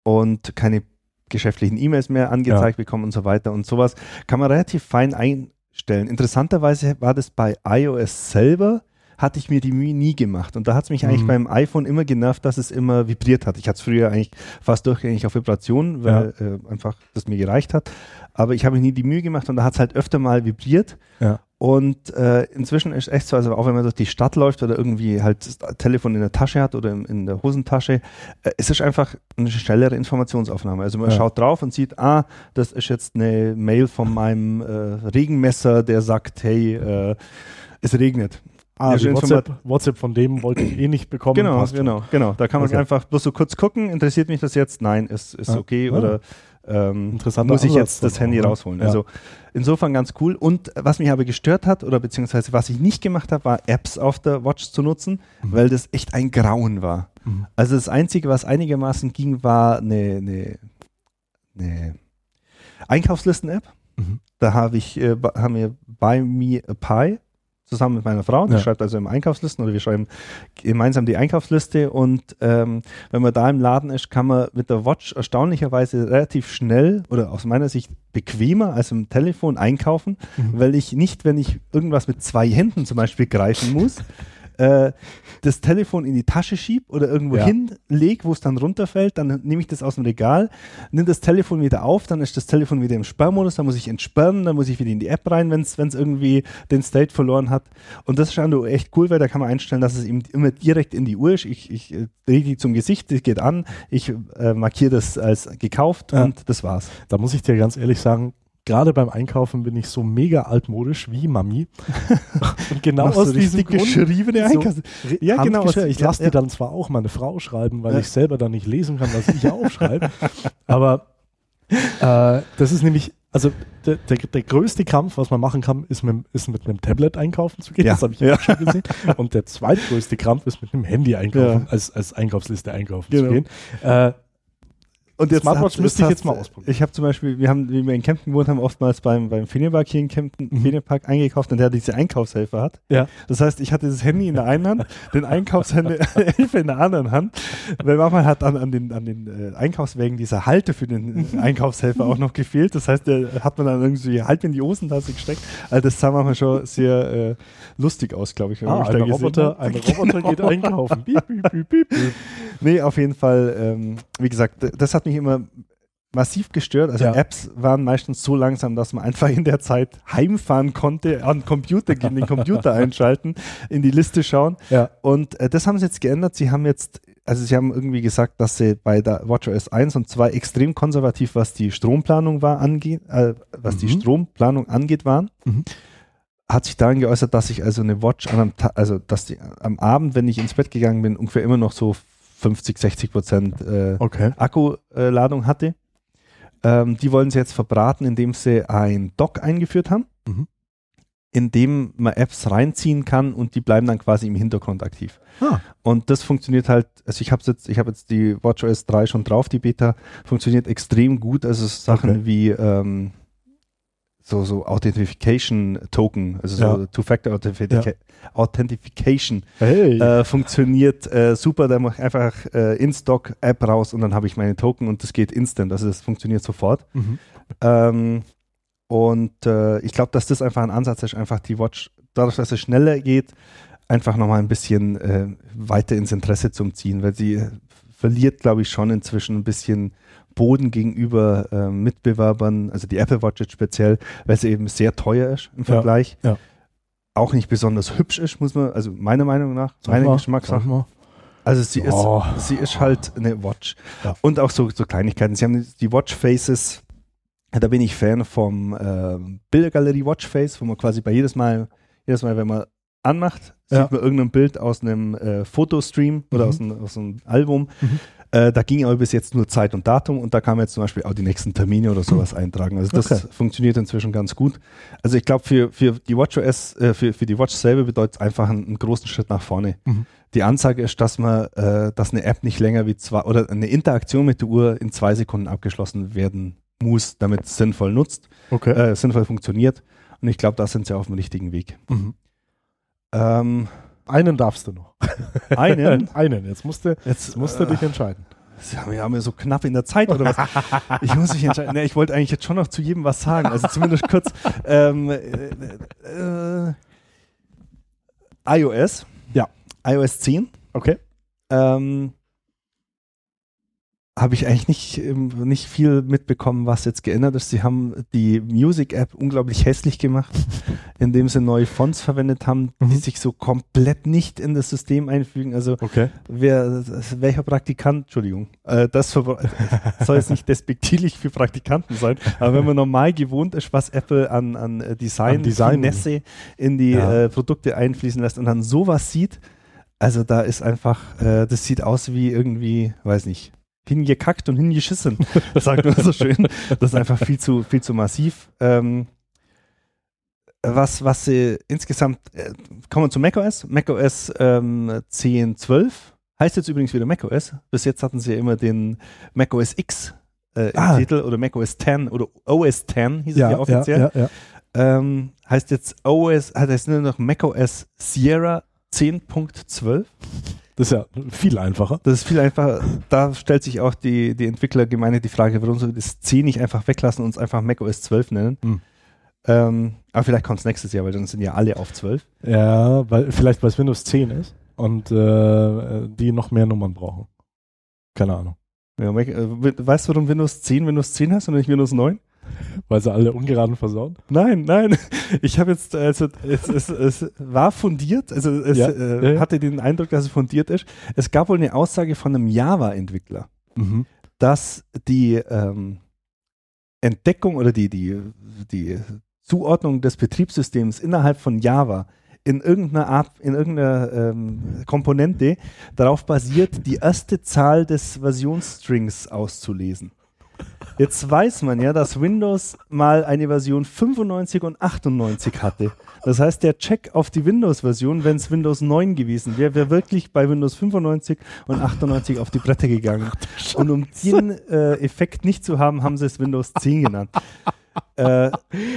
und keine geschäftlichen E-Mails mehr angezeigt bekommen und so weiter und sowas kann man relativ fein einstellen. Interessanterweise war das bei iOS selber, hatte ich mir die Mühe nie gemacht und da hat es mich eigentlich Mhm. beim iPhone immer genervt, dass es immer vibriert hat. Ich hatte es früher eigentlich fast durchgängig auf Vibration, weil äh, einfach das mir gereicht hat, aber ich habe mir nie die Mühe gemacht und da hat es halt öfter mal vibriert Ja. Und äh, inzwischen ist echt so, also auch wenn man durch die Stadt läuft oder irgendwie halt das Telefon in der Tasche hat oder in, in der Hosentasche, äh, es ist einfach eine schnellere Informationsaufnahme. Also man Ja. schaut drauf und sieht, ah, das ist jetzt eine Mail von meinem äh, Regenmesser, der sagt, hey, äh, es regnet. Ah, Ja, WhatsApp, WhatsApp von dem wollte ich eh nicht bekommen. Genau, genau, genau. Da kann man Okay. einfach bloß so kurz gucken, interessiert mich das jetzt? Nein, ist, ist Ja. okay Ja. oder ähm, muss ich Ansatz jetzt das Handy ne? rausholen. Ja. Also insofern ganz cool. Und was mich aber gestört hat, oder beziehungsweise was ich nicht gemacht habe, war Apps auf der Watch zu nutzen, Mhm. weil das echt ein Grauen war. Mhm. Also das Einzige, was einigermaßen ging, war eine, eine, eine Einkaufslisten-App. Mhm. Da habe ich, äh, haben wir Buy Me a Pie zusammen mit meiner Frau. Die Ja. schreibt also im Einkaufslisten oder wir schreiben gemeinsam die Einkaufsliste und ähm, wenn man da im Laden ist, kann man mit der Watch erstaunlicherweise relativ schnell oder aus meiner Sicht bequemer als im Telefon einkaufen, Mhm. weil ich nicht, wenn ich irgendwas mit zwei Händen zum Beispiel greifen muss, äh, das Telefon in die Tasche schiebe oder irgendwo Ja. hinlege, wo es dann runterfällt, dann nehme ich das aus dem Regal, nehme das Telefon wieder auf, dann ist das Telefon wieder im Sperrmodus, dann muss ich entsperren, dann muss ich wieder in die App rein, wenn es irgendwie den State verloren hat. Und das ist schon echt cool, weil da kann man einstellen, dass es eben immer direkt in die Uhr ist. Ich, ich äh, drehe die zum Gesicht, die geht an, ich äh, markiere das als gekauft Ja. und das war's. Da muss ich dir ganz ehrlich sagen, gerade beim Einkaufen bin ich so mega altmodisch wie Mami. Und genau aus diesem Grund geschriebene so Einkaufs- re- Ja, genau, Ich lasse ja. dir dann zwar auch meine Frau schreiben, weil Ja. ich selber dann nicht lesen kann, was ich aufschreibe. Aber äh, das ist nämlich, also der, der, der größte Kampf, was man machen kann, ist mit, ist mit einem Tablet einkaufen zu gehen. Ja. Das habe ich Ja. schon gesehen. Und der zweitgrößte Kampf ist mit einem Handy einkaufen, als, als Einkaufsliste einkaufen Genau. zu gehen. Äh, Und jetzt Smartwatch müsste ich jetzt mal ausprobieren. Ich habe zum Beispiel, wir haben, wie wir in Kempten gewohnt haben, oftmals beim, beim Ferienpark hier in Kempten, Mhm. Ferienpark eingekauft und der diese Einkaufshelfer hat. ja. Das heißt, ich hatte das Handy in der einen Hand, den Einkaufshelfer in der anderen Hand. Weil manchmal hat an, an den, an den äh, Einkaufswägen dieser Halte für den äh, Einkaufshelfer auch noch gefehlt. Das heißt, der hat man dann irgendwie halb in die Hosentasse gesteckt. Also das sah manchmal schon sehr äh, lustig aus, glaube ich. wenn man Ah, mich da ein gesehen Roboter, ein Roboter geht Genau. einkaufen. Piep, piep, piep, piep, piep. Nee, auf jeden Fall, ähm, wie gesagt, das hat mich immer massiv gestört. Also Ja. Apps waren meistens so langsam, dass man einfach in der Zeit heimfahren konnte, an den Computer gehen, den Computer einschalten, in die Liste schauen. Ja. Und äh, das haben sie jetzt geändert. Sie haben jetzt, also sie haben irgendwie gesagt, dass sie bei der WatchOS 1 und 2 extrem konservativ, was die Stromplanung war, angeht, äh, was die Mhm. Stromplanung angeht, waren. Mhm. Hat sich darin geäußert, dass ich also eine Watch an einem Ta also dass die am Abend, wenn ich ins Bett gegangen bin, ungefähr immer noch so 50, 60 Prozent äh, Okay. Akkuladung hatte. Ähm, die wollen sie jetzt verbraten, indem sie ein Dock eingeführt haben, Mhm. in dem man Apps reinziehen kann und die bleiben dann quasi im Hintergrund aktiv. Ah. Und das funktioniert halt, also ich habe jetzt, ich habe jetzt die WatchOS 3 schon drauf, die Beta, funktioniert extrem gut. Also Sachen Okay. wie ähm, so, so Authentification Token, also so Ja. Two-Factor Authentifica Authentification Hey. äh, funktioniert äh, super. Da mache ich einfach äh, In-Stock-App raus und dann habe ich meine Token und das geht instant. Also das funktioniert sofort. Mhm. Ähm, und äh, ich glaube, dass das einfach ein Ansatz ist, einfach die Watch, dadurch, dass es schneller geht, einfach nochmal ein bisschen äh, weiter ins Interesse zu ziehen, weil sie verliert, glaube ich, schon inzwischen ein bisschen Boden gegenüber äh, Mitbewerbern, also die Apple Watch jetzt speziell, weil sie eben sehr teuer ist im Ja, Vergleich. ja. Auch nicht besonders hübsch ist, muss man, also meiner Meinung nach, Sag meine Geschmackssache. Also sie Oh. ist, sie ist halt eine Watch. Ja. Und auch so, so Kleinigkeiten. Sie haben die Watch Faces. Da bin ich Fan vom ähm, Bildergalerie Watch Face, wo man quasi bei jedes Mal, jedes Mal, wenn man anmacht, Ja. sieht man irgendein Bild aus einem äh, Fotostream oder Mhm. aus, einem, aus einem Album. Mhm. Äh, da ging aber bis jetzt nur Zeit und Datum und da kann man jetzt zum Beispiel auch die nächsten Termine oder sowas eintragen. Also das Okay. funktioniert inzwischen ganz gut. Also ich glaube, für, für die WatchOS, äh, für, für die Watch selber bedeutet es einfach einen, einen großen Schritt nach vorne. Mhm. Die Ansage ist, dass man, äh, dass eine App nicht länger wie zwei oder eine Interaktion mit der Uhr in zwei Sekunden abgeschlossen werden muss, damit es sinnvoll nutzt, Okay. äh, sinnvoll funktioniert. Und ich glaube, da sind sie auf dem richtigen Weg. Mhm. Ähm, Einen darfst du noch. einen. Einen. Jetzt musst du, Jetzt musst du dich entscheiden. Sie haben ja so knapp in der Zeit oder was? Ich muss mich entscheiden. Nee, ich wollte eigentlich jetzt schon noch zu jedem was sagen. Also zumindest kurz. Ähm, äh, äh, iOS. Ja. iOS 10. Okay. Ähm, habe ich eigentlich nicht, ähm, nicht viel mitbekommen, was jetzt geändert ist. Sie haben die Music-App unglaublich hässlich gemacht, indem sie neue Fonts verwendet haben, die Mhm. sich so komplett nicht in das System einfügen. Also Okay. wer, welcher Praktikant, Entschuldigung, äh, das soll jetzt nicht despektierlich für Praktikanten sein, aber wenn man normal gewohnt ist, was Apple an, an äh, Design, An Design. Finesse in die Ja. äh, Produkte einfließen lässt und dann sowas sieht, also da ist einfach, äh, das sieht aus wie irgendwie, weiß nicht, hingekackt und hingeschissen, sagt man so schön. Das ist einfach viel zu, viel zu massiv. Ähm, was, was sie insgesamt, äh, kommen wir zu macOS. macOS ähm, 10.12 heißt jetzt übrigens wieder macOS. Bis jetzt hatten sie ja immer den macOS X äh, im Ah. Titel oder macOS 10 oder OS 10 hieß es Ja, ja offiziell. ja, ja, ja. Ähm, heißt jetzt OS, hat jetzt nur noch macOS Sierra 10.12. Das ist ja viel einfacher. Das ist viel einfacher. Da stellt sich auch die, die Entwicklergemeinde die Frage, warum sie das C nicht einfach weglassen und uns einfach macOS 12 nennen. Hm. Ähm, aber vielleicht kommt es nächstes Jahr, weil dann sind ja alle auf 12. Ja, weil vielleicht weil es Windows 10 ist und äh, die noch mehr Nummern brauchen. Keine Ahnung. Ja, Mac- äh, weißt du, warum Windows 10 Windows 10 heißt und nicht Windows 9? Weil sie alle ungeraden versauen. Nein, nein. Ich habe jetzt, also es, es, es war fundiert, also es Ja, äh, ja, hatte den Eindruck, dass es fundiert ist. Es gab wohl eine Aussage von einem Java-Entwickler, Mhm. dass die ähm, Entdeckung oder die, die, die Zuordnung des Betriebssystems innerhalb von Java in irgendeiner Art, in irgendeiner ähm, Komponente darauf basiert, die erste Zahl des Versionsstrings auszulesen. Jetzt weiß man ja, dass Windows mal eine Version 95 und 98 hatte. Das heißt, der Check auf die Windows-Version, wenn es Windows 9 gewesen wäre, wäre wirklich bei Windows 95 und 98 auf die Bretter gegangen. Und um den äh, Effekt nicht zu haben, haben sie es Windows 10 genannt. Äh,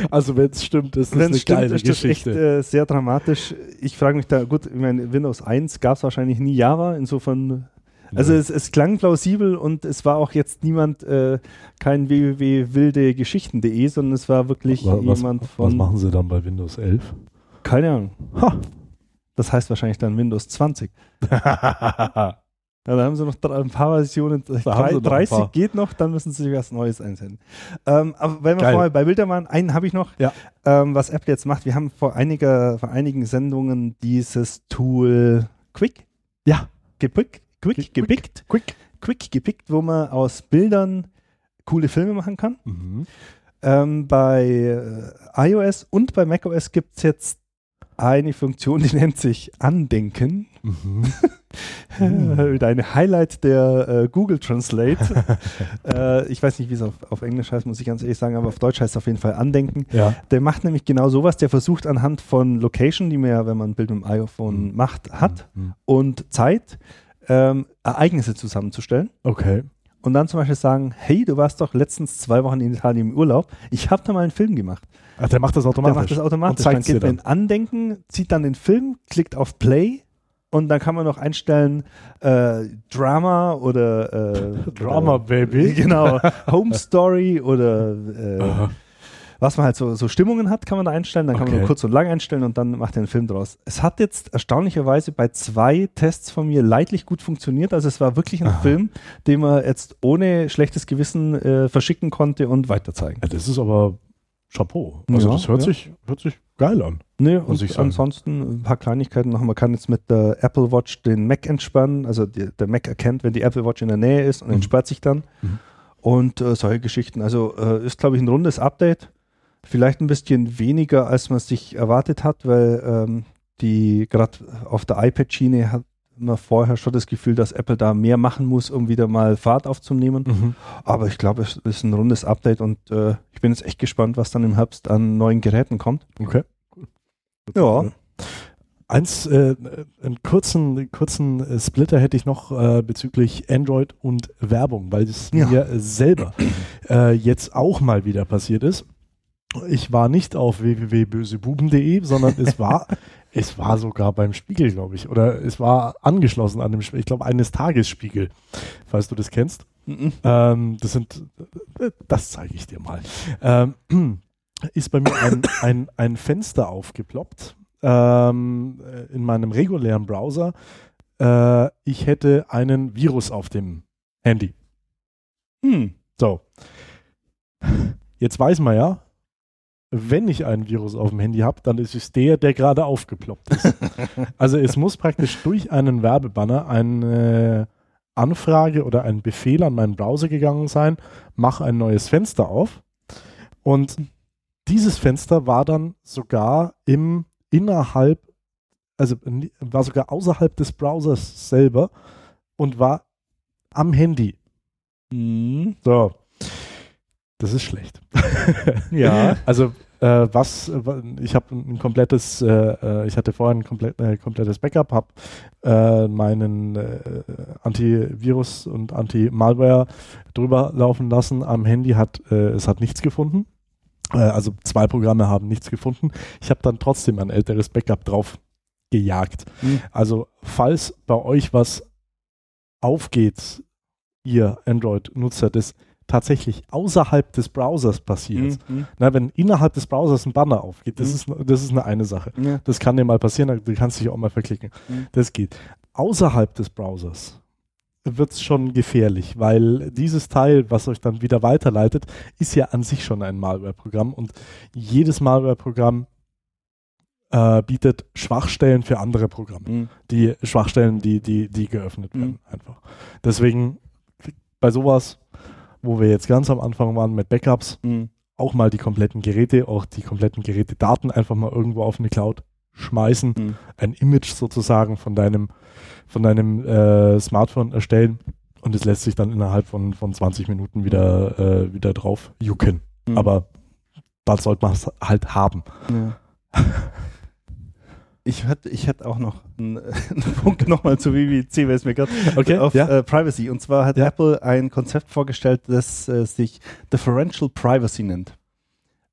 Also wenn es stimmt, ist das eine stimmt, geile ist das echt Geschichte. äh, sehr dramatisch. Ich frage mich da, gut, ich meine, Windows 1 gab es wahrscheinlich nie Java, insofern also Ja. es, es klang plausibel und es war auch jetzt niemand, äh, kein www.wildegeschichten.de, sondern es war wirklich Wa- was, jemand was von, machen sie dann bei Windows 11? keine Ahnung. Ha. Das heißt wahrscheinlich dann Windows 20. Ja, da haben sie noch ein paar Versionen. Drei, sie noch ein 30 paar. geht noch, dann müssen sie sich was Neues einsenden. Ähm, aber wenn wir Geil. vorher bei Bildern waren, einen habe ich noch, Ja. ähm, was Apple jetzt macht. Wir haben vor, einiger, vor einigen Sendungen dieses Tool Quick ja, gepickt, Quick, Quick. gepickt, quick. Quick gepickt, wo man aus Bildern coole Filme machen kann. Mhm. Ähm, bei äh, iOS und bei macOS gibt es jetzt eine Funktion, die nennt sich Andenken. Mhm. Äh, Deine Highlight der äh, Google Translate. äh, ich weiß nicht, wie es auf, auf Englisch heißt, muss ich ganz ehrlich sagen, aber auf Deutsch heißt es auf jeden Fall Andenken. Ja. Der macht nämlich genau sowas. Der versucht anhand von Location, die man ja, wenn man ein Bild mit dem iPhone Mhm. macht, hat Mhm. und Zeit, ähm, Ereignisse zusammenzustellen. Okay. Und dann zum Beispiel sagen, hey, du warst doch letztens zwei Wochen in Italien im Urlaub. Ich habe da mal einen Film gemacht. Ach, der macht das Der automatisch. macht das automatisch. Und Dann geht man in Andenken, zieht dann den Film, klickt auf Play und dann kann man noch einstellen äh, Drama oder äh, Drama, äh, Baby. Genau, Home Story oder äh. Was man halt so, so Stimmungen hat, kann man da einstellen. Dann kann man Okay. nur kurz und lang einstellen und dann macht er einen Film draus. Es hat jetzt erstaunlicherweise bei zwei Tests von mir leidlich gut funktioniert. Also es war wirklich ein Aha. Film, den man jetzt ohne schlechtes Gewissen äh, verschicken konnte und weiterzeigen. Ja, das ist aber Chapeau. Also Ja, das hört, ja. sich, hört sich geil an. Ne, Muss und ich sagen. ansonsten ein paar Kleinigkeiten noch. Man kann jetzt mit der Apple Watch den Mac entspannen. Also die, der Mac erkennt, wenn die Apple Watch in der Nähe ist und Mhm. entsperrt sich dann. Mhm. Und äh, solche Geschichten. Also äh, ist, glaube ich, ein rundes Update. Vielleicht ein bisschen weniger, als man sich erwartet hat, weil ähm, die gerade auf der iPad-Schiene hat man vorher schon das Gefühl, dass Apple da mehr machen muss, um wieder mal Fahrt aufzunehmen. Mhm. Aber ich glaube, es ist ein rundes Update und äh, ich bin jetzt echt gespannt, was dann im Herbst an neuen Geräten kommt. Okay. Ja. Eins, äh, einen kurzen, kurzen äh, Splitter hätte ich noch äh, bezüglich Android und Werbung, weil es Ja. mir selber äh, jetzt auch mal wieder passiert ist. Ich war nicht auf www.bösebuben.de, sondern es war, es war sogar beim Spiegel, glaube ich, oder es war angeschlossen an dem, ich glaube, eines Tagesspiegel, falls du das kennst. Mhm. Ähm, das sind, das zeige ich dir mal. Ähm, ist bei mir ein, ein, ein Fenster aufgeploppt ähm, äh, in meinem regulären Browser. Äh, ich hätte einen Virus auf dem Handy. Hm. So. Jetzt weiß man ja, wenn ich einen Virus auf dem Handy habe, dann ist es der, der gerade aufgeploppt ist. also es muss praktisch durch einen Werbebanner eine Anfrage oder ein Befehl an meinen Browser gegangen sein, mach ein neues Fenster auf. Und dieses Fenster war dann sogar im innerhalb, also war sogar außerhalb des Browsers selber und war am Handy. Mhm. So. Das ist schlecht. Ja. Also äh, was, wa- ich habe ein komplettes, äh, äh, ich hatte vorher ein komplett, äh, komplettes Backup, habe äh, meinen äh, Antivirus und Anti-Malware drüber laufen lassen. Am Handy hat es hat nichts gefunden. Also zwei Programme haben nichts gefunden. Ich habe dann trotzdem ein älteres Backup drauf gejagt. Hm. Also falls bei euch was aufgeht, ihr Android-Nutzer, das tatsächlich außerhalb des Browsers passiert, Mhm. na, wenn innerhalb des Browsers ein Banner aufgeht, das, Mhm. ist, das ist eine, eine Sache. Ja. Das kann dir mal passieren, du kannst dich auch mal verklicken. Mhm. Das geht. Außerhalb des Browsers wird es schon gefährlich, weil dieses Teil, was euch dann wieder weiterleitet, ist ja an sich schon ein Malware-Programm und jedes Malware-Programm äh, bietet Schwachstellen für andere Programme. Mhm. Die Schwachstellen, die, die, die geöffnet Mhm. werden, einfach. Deswegen bei sowas, wo wir jetzt ganz am Anfang waren mit Backups, Mhm. auch mal die kompletten Geräte, auch die kompletten Gerätedaten einfach mal irgendwo auf eine Cloud schmeißen, Mhm. ein Image sozusagen von deinem, von deinem äh, Smartphone erstellen und es lässt sich dann innerhalb von, von 20 Minuten wieder, äh, wieder drauf jucken. Mhm. Aber da sollte man es halt haben. Ja. Ich hätte, ich hätte auch noch einen, einen Punkt nochmal zu WWC, weil es mir gerade Okay, auf ja. äh, Privacy. Und zwar hat Ja. Apple ein Konzept vorgestellt, das äh, sich Differential Privacy nennt.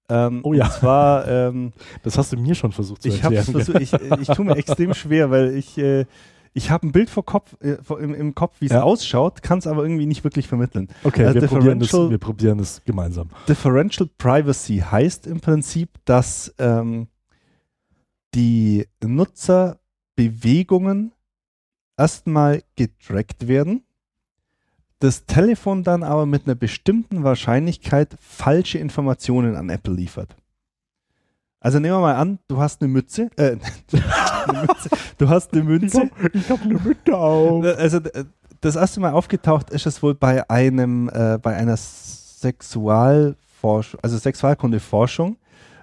Ähm, Oh ja. Und zwar, ähm, Das hast du mir schon versucht zu ich erklären. versucht, ich, ich tue mir extrem schwer, weil ich, äh, ich habe ein Bild vor Kopf, äh, vor, im, im Kopf, wie es Ja. ausschaut, kann es aber irgendwie nicht wirklich vermitteln. Okay, Also wir, probieren das, wir probieren das gemeinsam. Differential Privacy heißt im Prinzip, dass ähm, die Nutzerbewegungen erstmal getrackt werden, das Telefon dann aber mit einer bestimmten Wahrscheinlichkeit falsche Informationen an Apple liefert. Also nehmen wir mal an, du hast eine Mütze, äh, eine Mütze du hast eine Münze, ich habe eine Mütze auf. also äh, das erste Mal aufgetaucht ist es wohl bei einem, äh, bei einer Sexualforschung, also Sexualkundeforschung,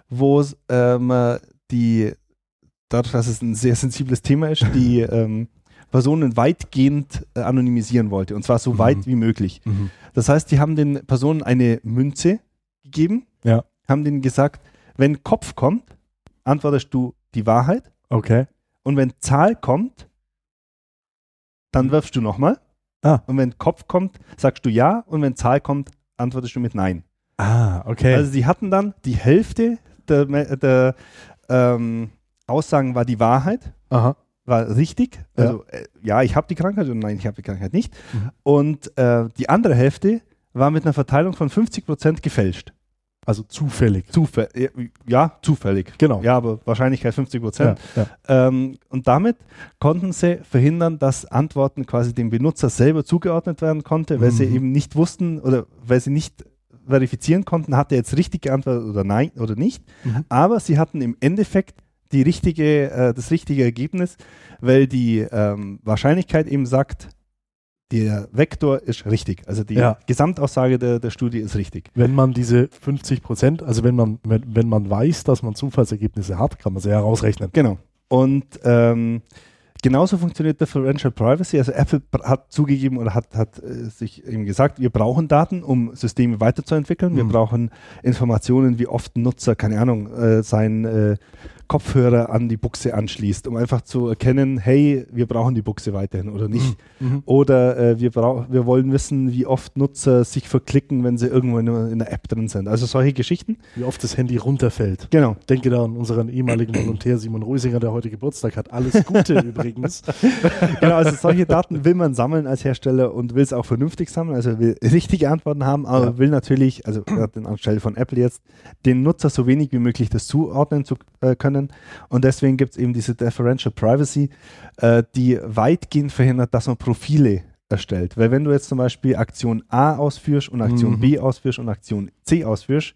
wo ähm, die, dadurch, dass es ein sehr sensibles Thema ist, die ähm, Personen weitgehend äh, anonymisieren wollte. Und zwar so Mhm. weit wie möglich. Mhm. Das heißt, die haben den Personen eine Münze gegeben, Ja. haben denen gesagt, wenn Kopf kommt, antwortest du die Wahrheit. Okay. Und wenn Zahl kommt, dann wirfst du nochmal. Ah. Und wenn Kopf kommt, sagst du ja. Und wenn Zahl kommt, antwortest du mit Nein. Ah, okay. Also sie hatten dann die Hälfte der, der ähm, Aussagen war die Wahrheit, Aha. war richtig. Ja. Also äh, ja, ich habe die Krankheit und nein, ich habe die Krankheit nicht. Mhm. Und äh, die andere Hälfte war mit einer Verteilung von 50% gefälscht. Also zufällig. Zufall, ja, zufällig. Genau. Ja, aber Wahrscheinlichkeit 50%. Ja, ja. Ähm, und damit konnten sie verhindern, dass Antworten quasi dem Benutzer selber zugeordnet werden konnte, weil sie Mhm. eben nicht wussten oder weil sie nicht verifizieren konnten, hat er jetzt richtig geantwortet oder nein oder nicht. Mhm. Aber sie hatten im Endeffekt die richtige, äh, das richtige Ergebnis, weil die ähm, Wahrscheinlichkeit eben sagt, der Vektor ist richtig. Also die Ja. Gesamtaussage der, der Studie ist richtig. Wenn man diese 50 Prozent, also wenn man, wenn, wenn man weiß, dass man Zufallsergebnisse hat, kann man sie herausrechnen. Genau. Und ähm, genauso funktioniert Differential Privacy. Also Apple hat zugegeben oder hat, hat äh, sich eben gesagt, wir brauchen Daten, um Systeme weiterzuentwickeln. Wir Mhm. brauchen Informationen, wie oft ein Nutzer, keine Ahnung, äh, seinen äh, Kopfhörer an die Buchse anschließt, um einfach zu erkennen, hey, wir brauchen die Buchse weiterhin oder nicht. Mhm. Oder äh, wir, wir wollen wissen, wie oft Nutzer sich verklicken, wenn sie irgendwo in, in der App drin sind. Also solche Geschichten. Wie oft das Handy runterfällt. Genau. Denke da an unseren ehemaligen Volontär Simon Rösinger, der heute Geburtstag hat. Alles Gute übrigens. genau, also solche Daten will man sammeln als Hersteller und will es auch vernünftig sammeln, also will richtige Antworten haben, aber Ja. will natürlich, also anstelle von Apple jetzt, den Nutzer so wenig wie möglich das zuordnen zu äh, können. Und deswegen gibt es eben diese Differential Privacy, äh, die weitgehend verhindert, dass man Profile erstellt. Weil wenn du jetzt zum Beispiel Aktion A ausführst und Aktion Mhm. B ausführst und Aktion C ausführst,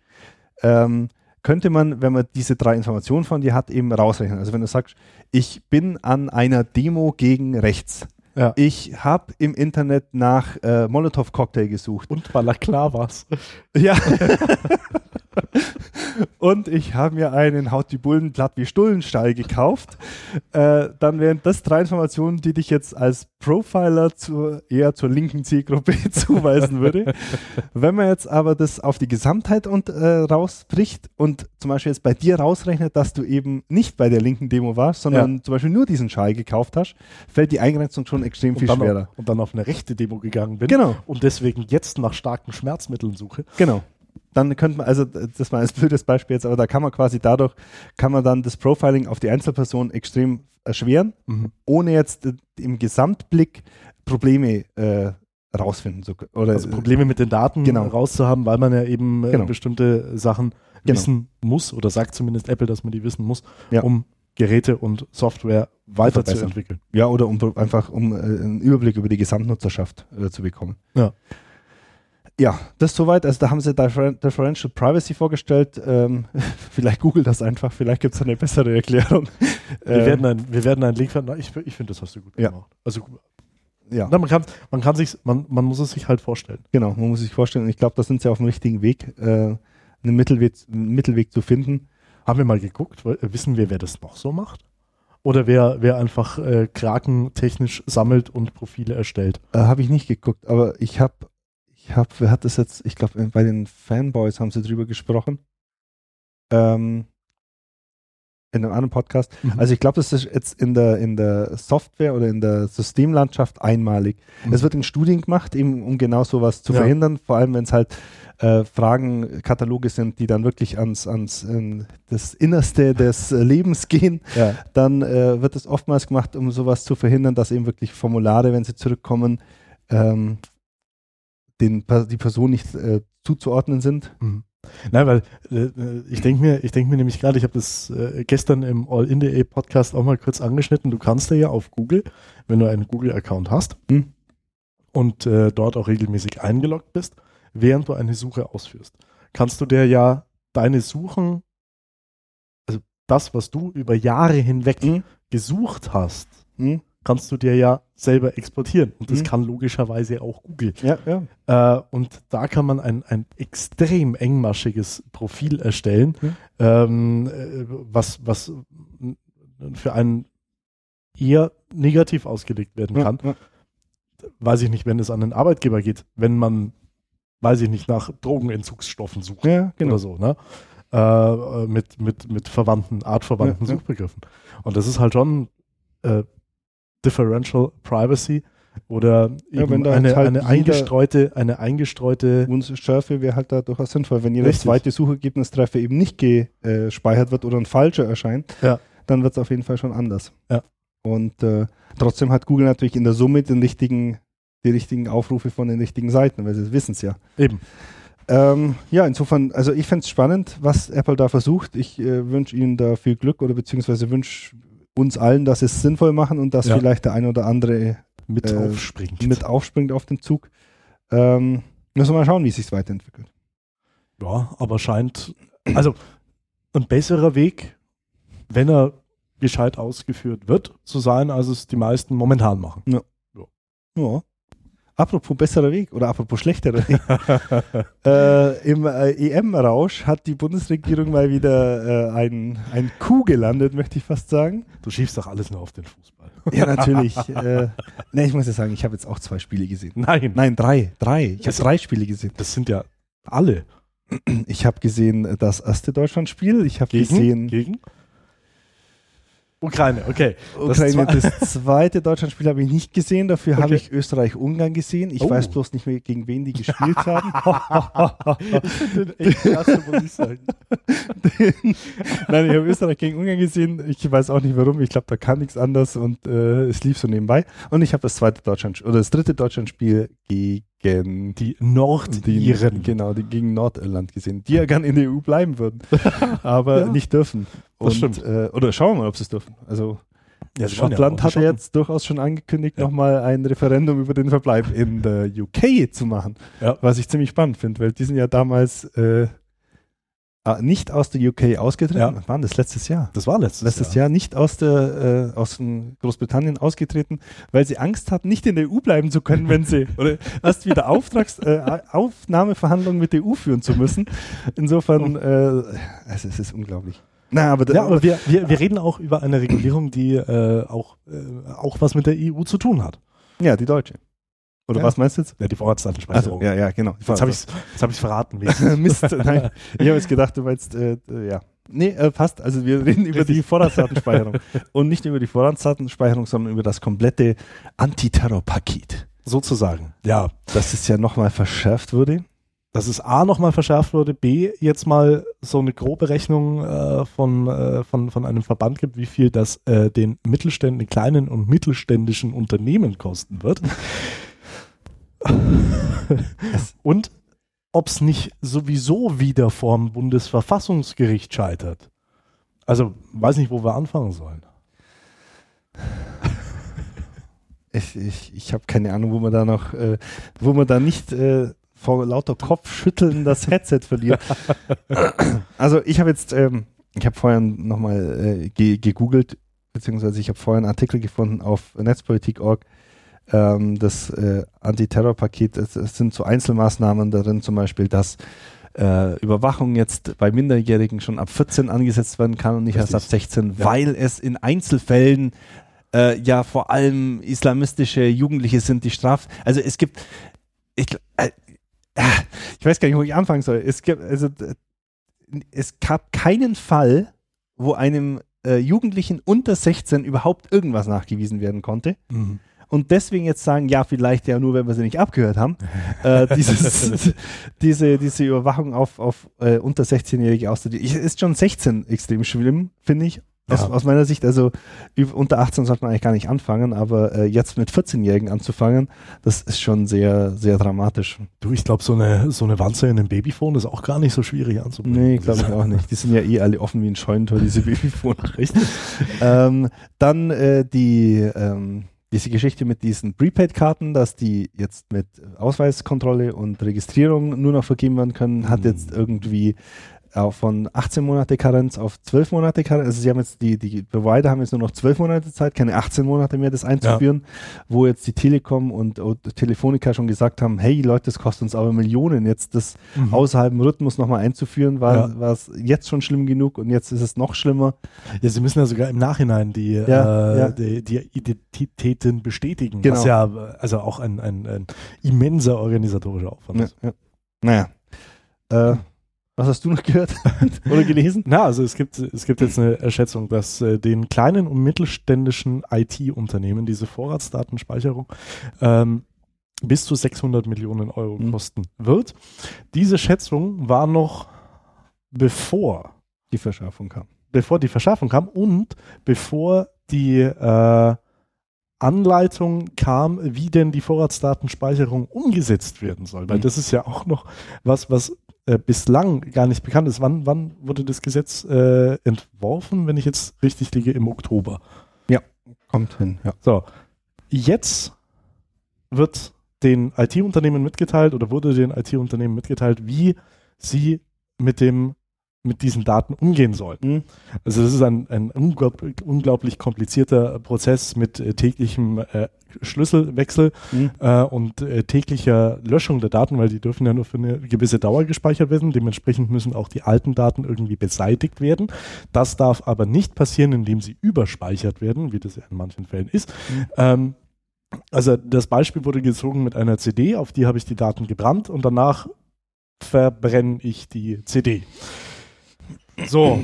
ähm, könnte man, wenn man diese drei Informationen von dir hat, eben rausrechnen. Also wenn du sagst, ich bin an einer Demo gegen rechts. Ja. Ich habe im Internet nach äh, Molotow-Cocktail gesucht. Und Balaklavas. Ja. Und ich habe mir einen Haut die Bullen platt wie Stullenstall gekauft. Äh, dann wären das drei Informationen, die dich jetzt als Profiler zur, eher zur linken Zielgruppe zuweisen würde. Wenn man jetzt aber das auf die Gesamtheit und, äh, rausbricht und zum Beispiel jetzt bei dir rausrechnet, dass du eben nicht bei der linken Demo warst, sondern zum Beispiel nur diesen Schal gekauft hast, fällt die Eingrenzung schon extrem Und viel schwerer. auf, und dann auf eine rechte Demo gegangen bin. Genau. Und deswegen jetzt nach starken Schmerzmitteln suche. Genau. Dann könnte man, also das war ein blödes Beispiel jetzt, aber da kann man quasi dadurch, kann man dann das Profiling auf die Einzelperson extrem erschweren, Mhm. ohne jetzt äh, im Gesamtblick Probleme äh, rausfinden zu können. Oder, Also Probleme mit den Daten Genau. rauszuhaben, weil man ja eben äh, Genau. bestimmte Sachen Genau. wissen muss oder sagt zumindest Apple, dass man die wissen muss, Ja. um Geräte und Software weiterzuentwickeln. ja, oder um einfach um äh, einen Überblick über die Gesamtnutzerschaft äh, zu bekommen. Ja. Ja, das soweit. Also da haben sie Differen Differential Privacy vorgestellt. Ähm, vielleicht googelt das einfach, vielleicht gibt es eine bessere Erklärung. Wir, Ähm, werden ein, wir werden einen Link finden. Ich, ich finde, das hast du gut Ja. gemacht. Also ja, na, man kann, man kann sich, man, man muss es sich halt vorstellen. genau, man muss sich vorstellen. Und ich glaube, da sind sie auf dem richtigen Weg, äh, einen Mittelweg, einen Mittelweg zu finden. Haben wir mal geguckt, weil- wissen wir, wer das noch so macht? Oder wer, wer einfach äh, Kraken technisch sammelt und Profile erstellt? Äh, habe ich nicht geguckt, aber ich habe, ich habe, wer hat das jetzt, ich glaube, bei den Fanboys haben sie drüber gesprochen. Ähm, in einem anderen Podcast. Also ich glaube, das ist jetzt in der, in der Software oder in der Systemlandschaft einmalig. Es wird in Studien gemacht, eben um genau sowas zu Ja. verhindern, vor allem wenn es halt äh, Fragenkataloge sind, die dann wirklich ans, ans ähm, das Innerste des äh, Lebens gehen, ja. dann äh, wird es oftmals gemacht, um sowas zu verhindern, dass eben wirklich Formulare, wenn sie zurückkommen, ähm, den, die Person nicht äh, zuzuordnen sind. Mhm. Nein, weil äh, ich denke mir, ich denke mir nämlich gerade, ich habe das äh, gestern im All-in.de Podcast auch mal kurz angeschnitten. Du kannst ja auf Google, wenn du einen Google-Account hast Hm. und äh, dort auch regelmäßig eingeloggt bist, während du eine Suche ausführst, kannst du dir ja deine Suchen, also das, was du über Jahre hinweg Hm. gesucht hast, Hm? Kannst du dir ja selber exportieren. Und das Mhm. kann logischerweise auch Google. Ja, ja. Äh, und da kann man ein, ein extrem engmaschiges Profil erstellen, Mhm. ähm, äh, was, was für einen eher negativ ausgelegt werden kann. ja. Weiß ich nicht, wenn es an den Arbeitgeber geht, wenn man, weiß ich nicht, nach Drogenentzugsstoffen sucht genau. oder so, ne? Äh, mit, mit, mit verwandten, artverwandten. Suchbegriffen. Und das ist halt schon äh, Differential Privacy oder eben eine, halt eine eingestreute, eine eingestreute Unschärfe wäre halt da durchaus sinnvoll. Wenn jedes zweite Suchergebnistreffer eben nicht gespeichert wird oder ein falscher erscheint, Ja. dann wird es auf jeden Fall schon anders. Ja. Und äh, trotzdem hat Google natürlich in der Summe den richtigen, die richtigen Aufrufe von den richtigen Seiten, weil sie wissen es ja. eben. Ähm, ja, insofern, also ich fände es spannend, was Apple da versucht. Ich äh, wünsche Ihnen da viel Glück oder beziehungsweise wünsche uns allen, dass sie es sinnvoll machen und dass Ja. vielleicht der ein oder andere mit Äh, aufspringt. mit aufspringt auf den Zug. Ähm, müssen wir mal schauen, wie es sich weiterentwickelt. Ja, aber scheint, also ein besserer Weg, wenn er gescheit ausgeführt wird, zu sein, als es die meisten momentan machen. Ja. Apropos besserer Weg oder apropos schlechterer Weg. äh, Im äh, EM-Rausch hat die Bundesregierung mal wieder äh, ein, ein Coup gelandet, möchte ich fast sagen. Du schiebst doch alles nur auf den Fußball. Ja, natürlich. äh, ne, ich muss ja sagen, ich habe jetzt auch zwei Spiele gesehen. Nein, Nein, drei. Drei. Ich habe drei Spiele gesehen. das sind ja alle. Ich habe gesehen das erste Deutschlandspiel. Ich habe gesehen Gegen? Ukraine, okay. Ukraine. Das Das, zweite Deutschlandspiel habe ich nicht gesehen. Dafür habe Okay. ich Österreich-Ungarn gesehen. Ich Oh. weiß bloß nicht mehr, gegen wen die gespielt haben. ich klasse, muss ich sagen. Nein, ich habe Österreich gegen Ungarn gesehen. Ich weiß auch nicht warum. Ich glaube, da kann nichts anders und äh, es lief so nebenbei. Und ich habe das zweite Deutschland oder das dritte Deutschlandspiel gegen Die die, Nordiren. genau, die gegen Nordirland gesehen, die ja gern in der EU bleiben würden, aber Ja. nicht dürfen. Das Und, stimmt. Äh, oder schauen wir mal, ob sie es dürfen. Also Ja, Schottland hat ja jetzt durchaus schon angekündigt, Ja. nochmal ein Referendum über den Verbleib in der UK zu machen. Ja. Was ich ziemlich spannend finde, weil die sind ja damals äh, ah, nicht aus der UK ausgetreten. Ja. Denn das letztes Jahr? Das war letztes, Letztes Jahr nicht aus der äh, aus Großbritannien ausgetreten, weil sie Angst hatten, nicht in der EU bleiben zu können, wenn sie oder erst wieder Auftrags, äh, Aufnahmeverhandlungen mit der EU führen zu müssen. Insofern, äh, also es ist unglaublich. Na, aber, Ja, aber wir, wir, wir reden auch über eine Regulierung, die äh, auch, äh, auch was mit der EU zu tun hat. ja, die Deutsche. Oder Ja. was meinst du jetzt? Ja, die Vorratsdatenspeicherung. Also, ja, ja, genau. Jetzt habe ich es hab ich's verraten. Mist, nein. Ich habe jetzt gedacht, du meinst, äh, äh, ja. Nee, äh, passt. Also wir reden über die Vorratsdatenspeicherung. Und nicht über die Vorratsdatenspeicherung, sondern über das komplette Antiterrorpaket. Sozusagen. Ja. Das ist ja nochmal verschärft wurde. Dass es A nochmal verschärft wurde, B jetzt mal so eine grobe Rechnung äh, von, äh, von, von einem Verband gibt, wie viel das äh, den Mittelständen, den kleinen und mittelständischen Unternehmen kosten wird. Und ob es nicht sowieso wieder vorm Bundesverfassungsgericht scheitert. Also weiß nicht, wo wir anfangen sollen. Ich, ich, ich habe keine Ahnung, wo man da noch, äh, wo man da nicht äh, vor lauter Kopfschütteln das Headset verliert. also ich habe jetzt, ähm, ich habe vorher nochmal äh, ge gegoogelt, beziehungsweise ich habe vorher einen Artikel gefunden auf netzpolitik.org, ähm, das äh, Antiterrorpaket, es, es sind so Einzelmaßnahmen darin, zum Beispiel, dass äh, Überwachung jetzt bei Minderjährigen schon ab 14 angesetzt werden kann und nicht Richtig. erst ab 16, ja. weil es in Einzelfällen äh, ja vor allem islamistische Jugendliche sind, die straf. Also es gibt, ich, äh, ich weiß gar nicht, wo ich anfangen soll. Es gibt, also es gab keinen Fall, wo einem äh, Jugendlichen unter 16 überhaupt irgendwas nachgewiesen werden konnte. Mhm und deswegen jetzt sagen, ja, vielleicht ja nur, wenn wir sie nicht abgehört haben, äh, dieses, diese, diese Überwachung auf, auf äh, unter 16-Jährige auszudienen. Ist schon 16 extrem schlimm, finde ich. Aus, ja. aus, meiner Sicht, also unter 18 sollte man eigentlich gar nicht anfangen, aber äh, jetzt mit 14-Jährigen anzufangen, das ist schon sehr, sehr dramatisch. Du, ich glaube, so eine, so eine Wanze in einem Babyphone ist auch gar nicht so schwierig anzubringen. Nee, glaube ich auch nicht. Die sind ja eh alle offen wie ein Scheunentor, diese Babyphone. Richtig. ähm, dann äh, die, ähm, diese Geschichte mit diesen Prepaid-Karten, dass die jetzt mit Ausweiskontrolle und Registrierung nur noch vergeben werden können, hat mhm. jetzt irgendwie von 18 Monate Karenz auf 12 Monate Karenz. Also sie haben jetzt die, die Provider haben jetzt nur noch 12 Monate Zeit, keine 18 Monate mehr, das einzuführen, ja. wo jetzt die Telekom und, und, Telefonica schon gesagt haben, hey Leute, das kostet uns aber Millionen, jetzt das mhm. außerhalb dem Rhythmus nochmal einzuführen, war, ja. es jetzt schon schlimm genug und jetzt ist es noch schlimmer. Ja, sie müssen ja sogar im Nachhinein die, ja, äh, die, die, Identitäten bestätigen, genau. was ja also auch ein, ein, ein immenser organisatorischer Aufwand ist. Naja. Äh, was hast du noch gehört oder gelesen? Na, also es gibt, es gibt jetzt eine Erschätzung, dass äh, den kleinen und mittelständischen IT-Unternehmen diese Vorratsdatenspeicherung ähm, bis zu 600 Millionen Euro mhm. kosten wird. Diese Schätzung war noch bevor die Verschärfung kam. Bevor die Verschärfung kam und bevor die äh, Anleitung kam, wie denn die Vorratsdatenspeicherung umgesetzt werden soll. Weil mhm. das ist ja auch noch was, was äh, bislang gar nicht bekannt ist. Wann, wann wurde das Gesetz äh, entworfen, wenn ich jetzt richtig liege? Im Oktober. Ja, kommt hin. Ja. So, jetzt wird den IT-Unternehmen mitgeteilt oder wurde den IT-Unternehmen mitgeteilt, wie sie mit dem mit diesen Daten umgehen sollten. Mhm. Also das ist ein, ein unglaublich, unglaublich komplizierter Prozess mit äh, täglichem äh, Schlüsselwechsel mhm. äh, und äh, täglicher Löschung der Daten, weil die dürfen ja nur für eine gewisse Dauer gespeichert werden. Dementsprechend müssen auch die alten Daten irgendwie beseitigt werden. Das darf aber nicht passieren, indem sie überspeichert werden, wie das ja in manchen Fällen ist. Mhm. Ähm, also das Beispiel wurde gezogen mit einer CD, auf die habe ich die Daten gebrannt und danach verbrenne ich die CD. So,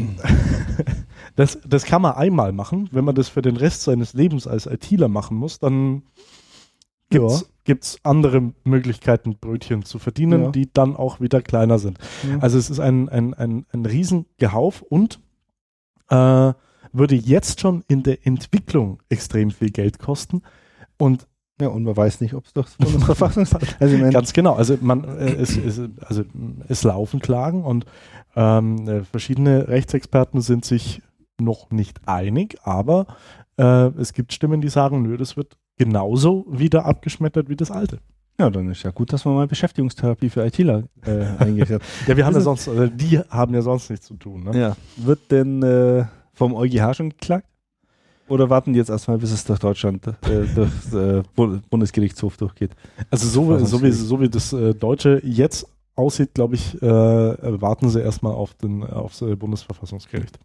das, das kann man einmal machen. Wenn man das für den Rest seines Lebens als ITler machen muss, dann gibt es ja. andere Möglichkeiten, Brötchen zu verdienen, ja. die dann auch wieder kleiner sind. Ja. Also es ist ein, ein, ein, ein Riesengehauf und äh, würde jetzt schon in der Entwicklung extrem viel Geld kosten. Und ja, und man weiß nicht, ob es doch Bundesverfassungsgericht also Ganz genau. Also, man, äh, es, es, also es laufen Klagen und ähm, äh, verschiedene Rechtsexperten sind sich noch nicht einig, aber äh, es gibt Stimmen, die sagen, nö, das wird genauso wieder abgeschmettert wie das alte. Ja, dann ist ja gut, dass man mal Beschäftigungstherapie für ITler äh, eingerichtet hat. ja, wir haben ja sonst, also die haben ja sonst nichts zu tun. Ne? Ja. Wird denn äh, vom EuGH schon geklagt? Oder warten die jetzt erstmal, bis es durch Deutschland, äh, durch äh, Bundesgerichtshof durchgeht? Also so, so, wie, so wie das äh, Deutsche jetzt aussieht, glaube ich, äh, warten sie erstmal auf den, aufs äh, Bundesverfassungsgericht.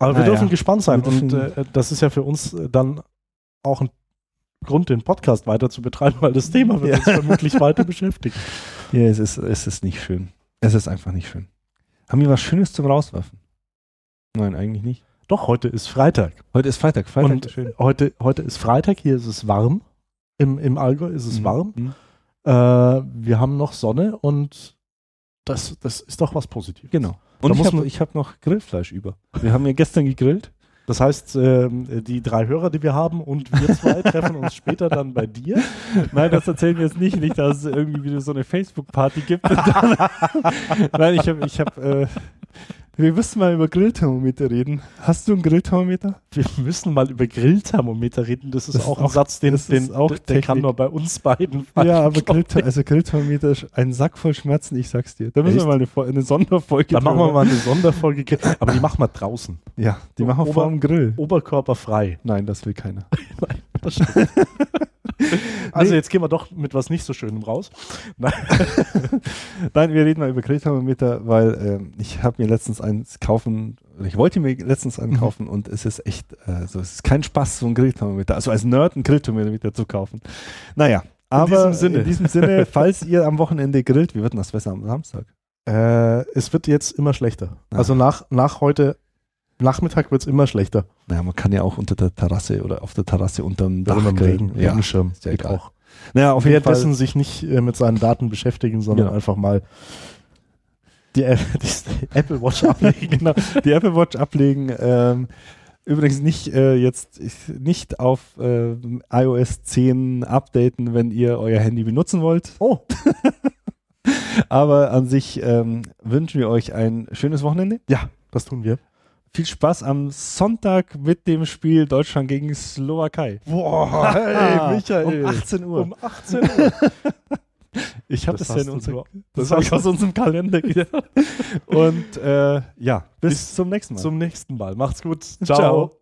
Aber wir ah, dürfen ja. gespannt sein. Und äh, das ist ja für uns dann auch ein Grund, den Podcast weiter zu betreiben, weil das Thema wird ja. uns vermutlich weiter beschäftigen. Ja, es ist, es ist nicht schön. Es ist einfach nicht schön. Haben wir was Schönes zum Rauswerfen? Nein, eigentlich nicht. Doch, heute ist Freitag. Heute ist Freitag. Freitag und schön. Heute, heute ist Freitag, hier ist es warm. Im, im Allgäu ist es mhm. warm. Mhm. Äh, wir haben noch Sonne und das, das ist doch was Positives. Genau. Und da ich habe hab noch Grillfleisch über. Wir haben ja gestern gegrillt Das heißt, ähm, die drei Hörer, die wir haben und wir zwei treffen uns später dann bei dir. Nein, das erzählen wir jetzt nicht, nicht, dass es irgendwie wieder so eine Facebook-Party gibt. Nein, ich habe, ich habe, äh, wir müssen mal über Grillthermometer reden. Hast du ein Grillthermometer? Wir müssen mal über Grillthermometer reden. Das ist Das auch ein auch- Satz, den, den auch der kann nur bei uns beiden ja, aber Grillther also Grillthermometer ist ein Sack voll Schmerzen, ich sag's dir. Da müssen Echt? wir mal eine, eine Sonderfolge Dann machen wir mal eine Sonderfolge. Aber die machen wir draußen. Ja, die machen wir vor dem Grill. Oberkörperfrei. Nein, das will keiner. Nein, das stimmt. Also jetzt gehen wir doch mit was nicht so Schönem raus. Nein. Nein, wir reden mal über Grillthermometer, weil ähm, ich habe mir letztens eins kaufen, ich wollte mir letztens einen Mhm. kaufen und es ist echt, äh, so, es ist kein Spaß, so ein Grillthermometer, also als Nerd ein Grillthermometer zu kaufen. Naja, aber diesem Sinne. in diesem Sinne, falls ihr am Wochenende grillt, wie wird denn das besser am Samstag? Äh, es wird jetzt immer schlechter. Ah. Also nach, nach heute Nachmittag wird es immer schlechter. Naja, man kann ja auch unter der Terrasse oder auf der Terrasse unterm Dach Oder. Regen, Ja. Regenschirm. ist ja geht egal. auch. Naja, auf jeden Fall. sich nicht äh, mit seinen Daten beschäftigen, sondern Genau. einfach mal die, Ä- die Apple Watch ablegen. genau, die Apple Watch ablegen. Ähm, übrigens nicht äh, jetzt nicht auf äh, iOS 10 updaten, wenn ihr euer Handy benutzen wollt. Oh, Aber an sich ähm, wünschen wir euch ein schönes Wochenende. ja, das tun wir. Viel Spaß am Sonntag mit dem Spiel Deutschland gegen Slowakei. Boah, Um 18 Uhr. Um 18 Uhr. ich habe Das das, ja in du unser, nur- das das ich aus unserem Kalender. Und äh, ja, bis, Bis zum nächsten Mal. Zum nächsten Mal. Macht's gut. Ciao.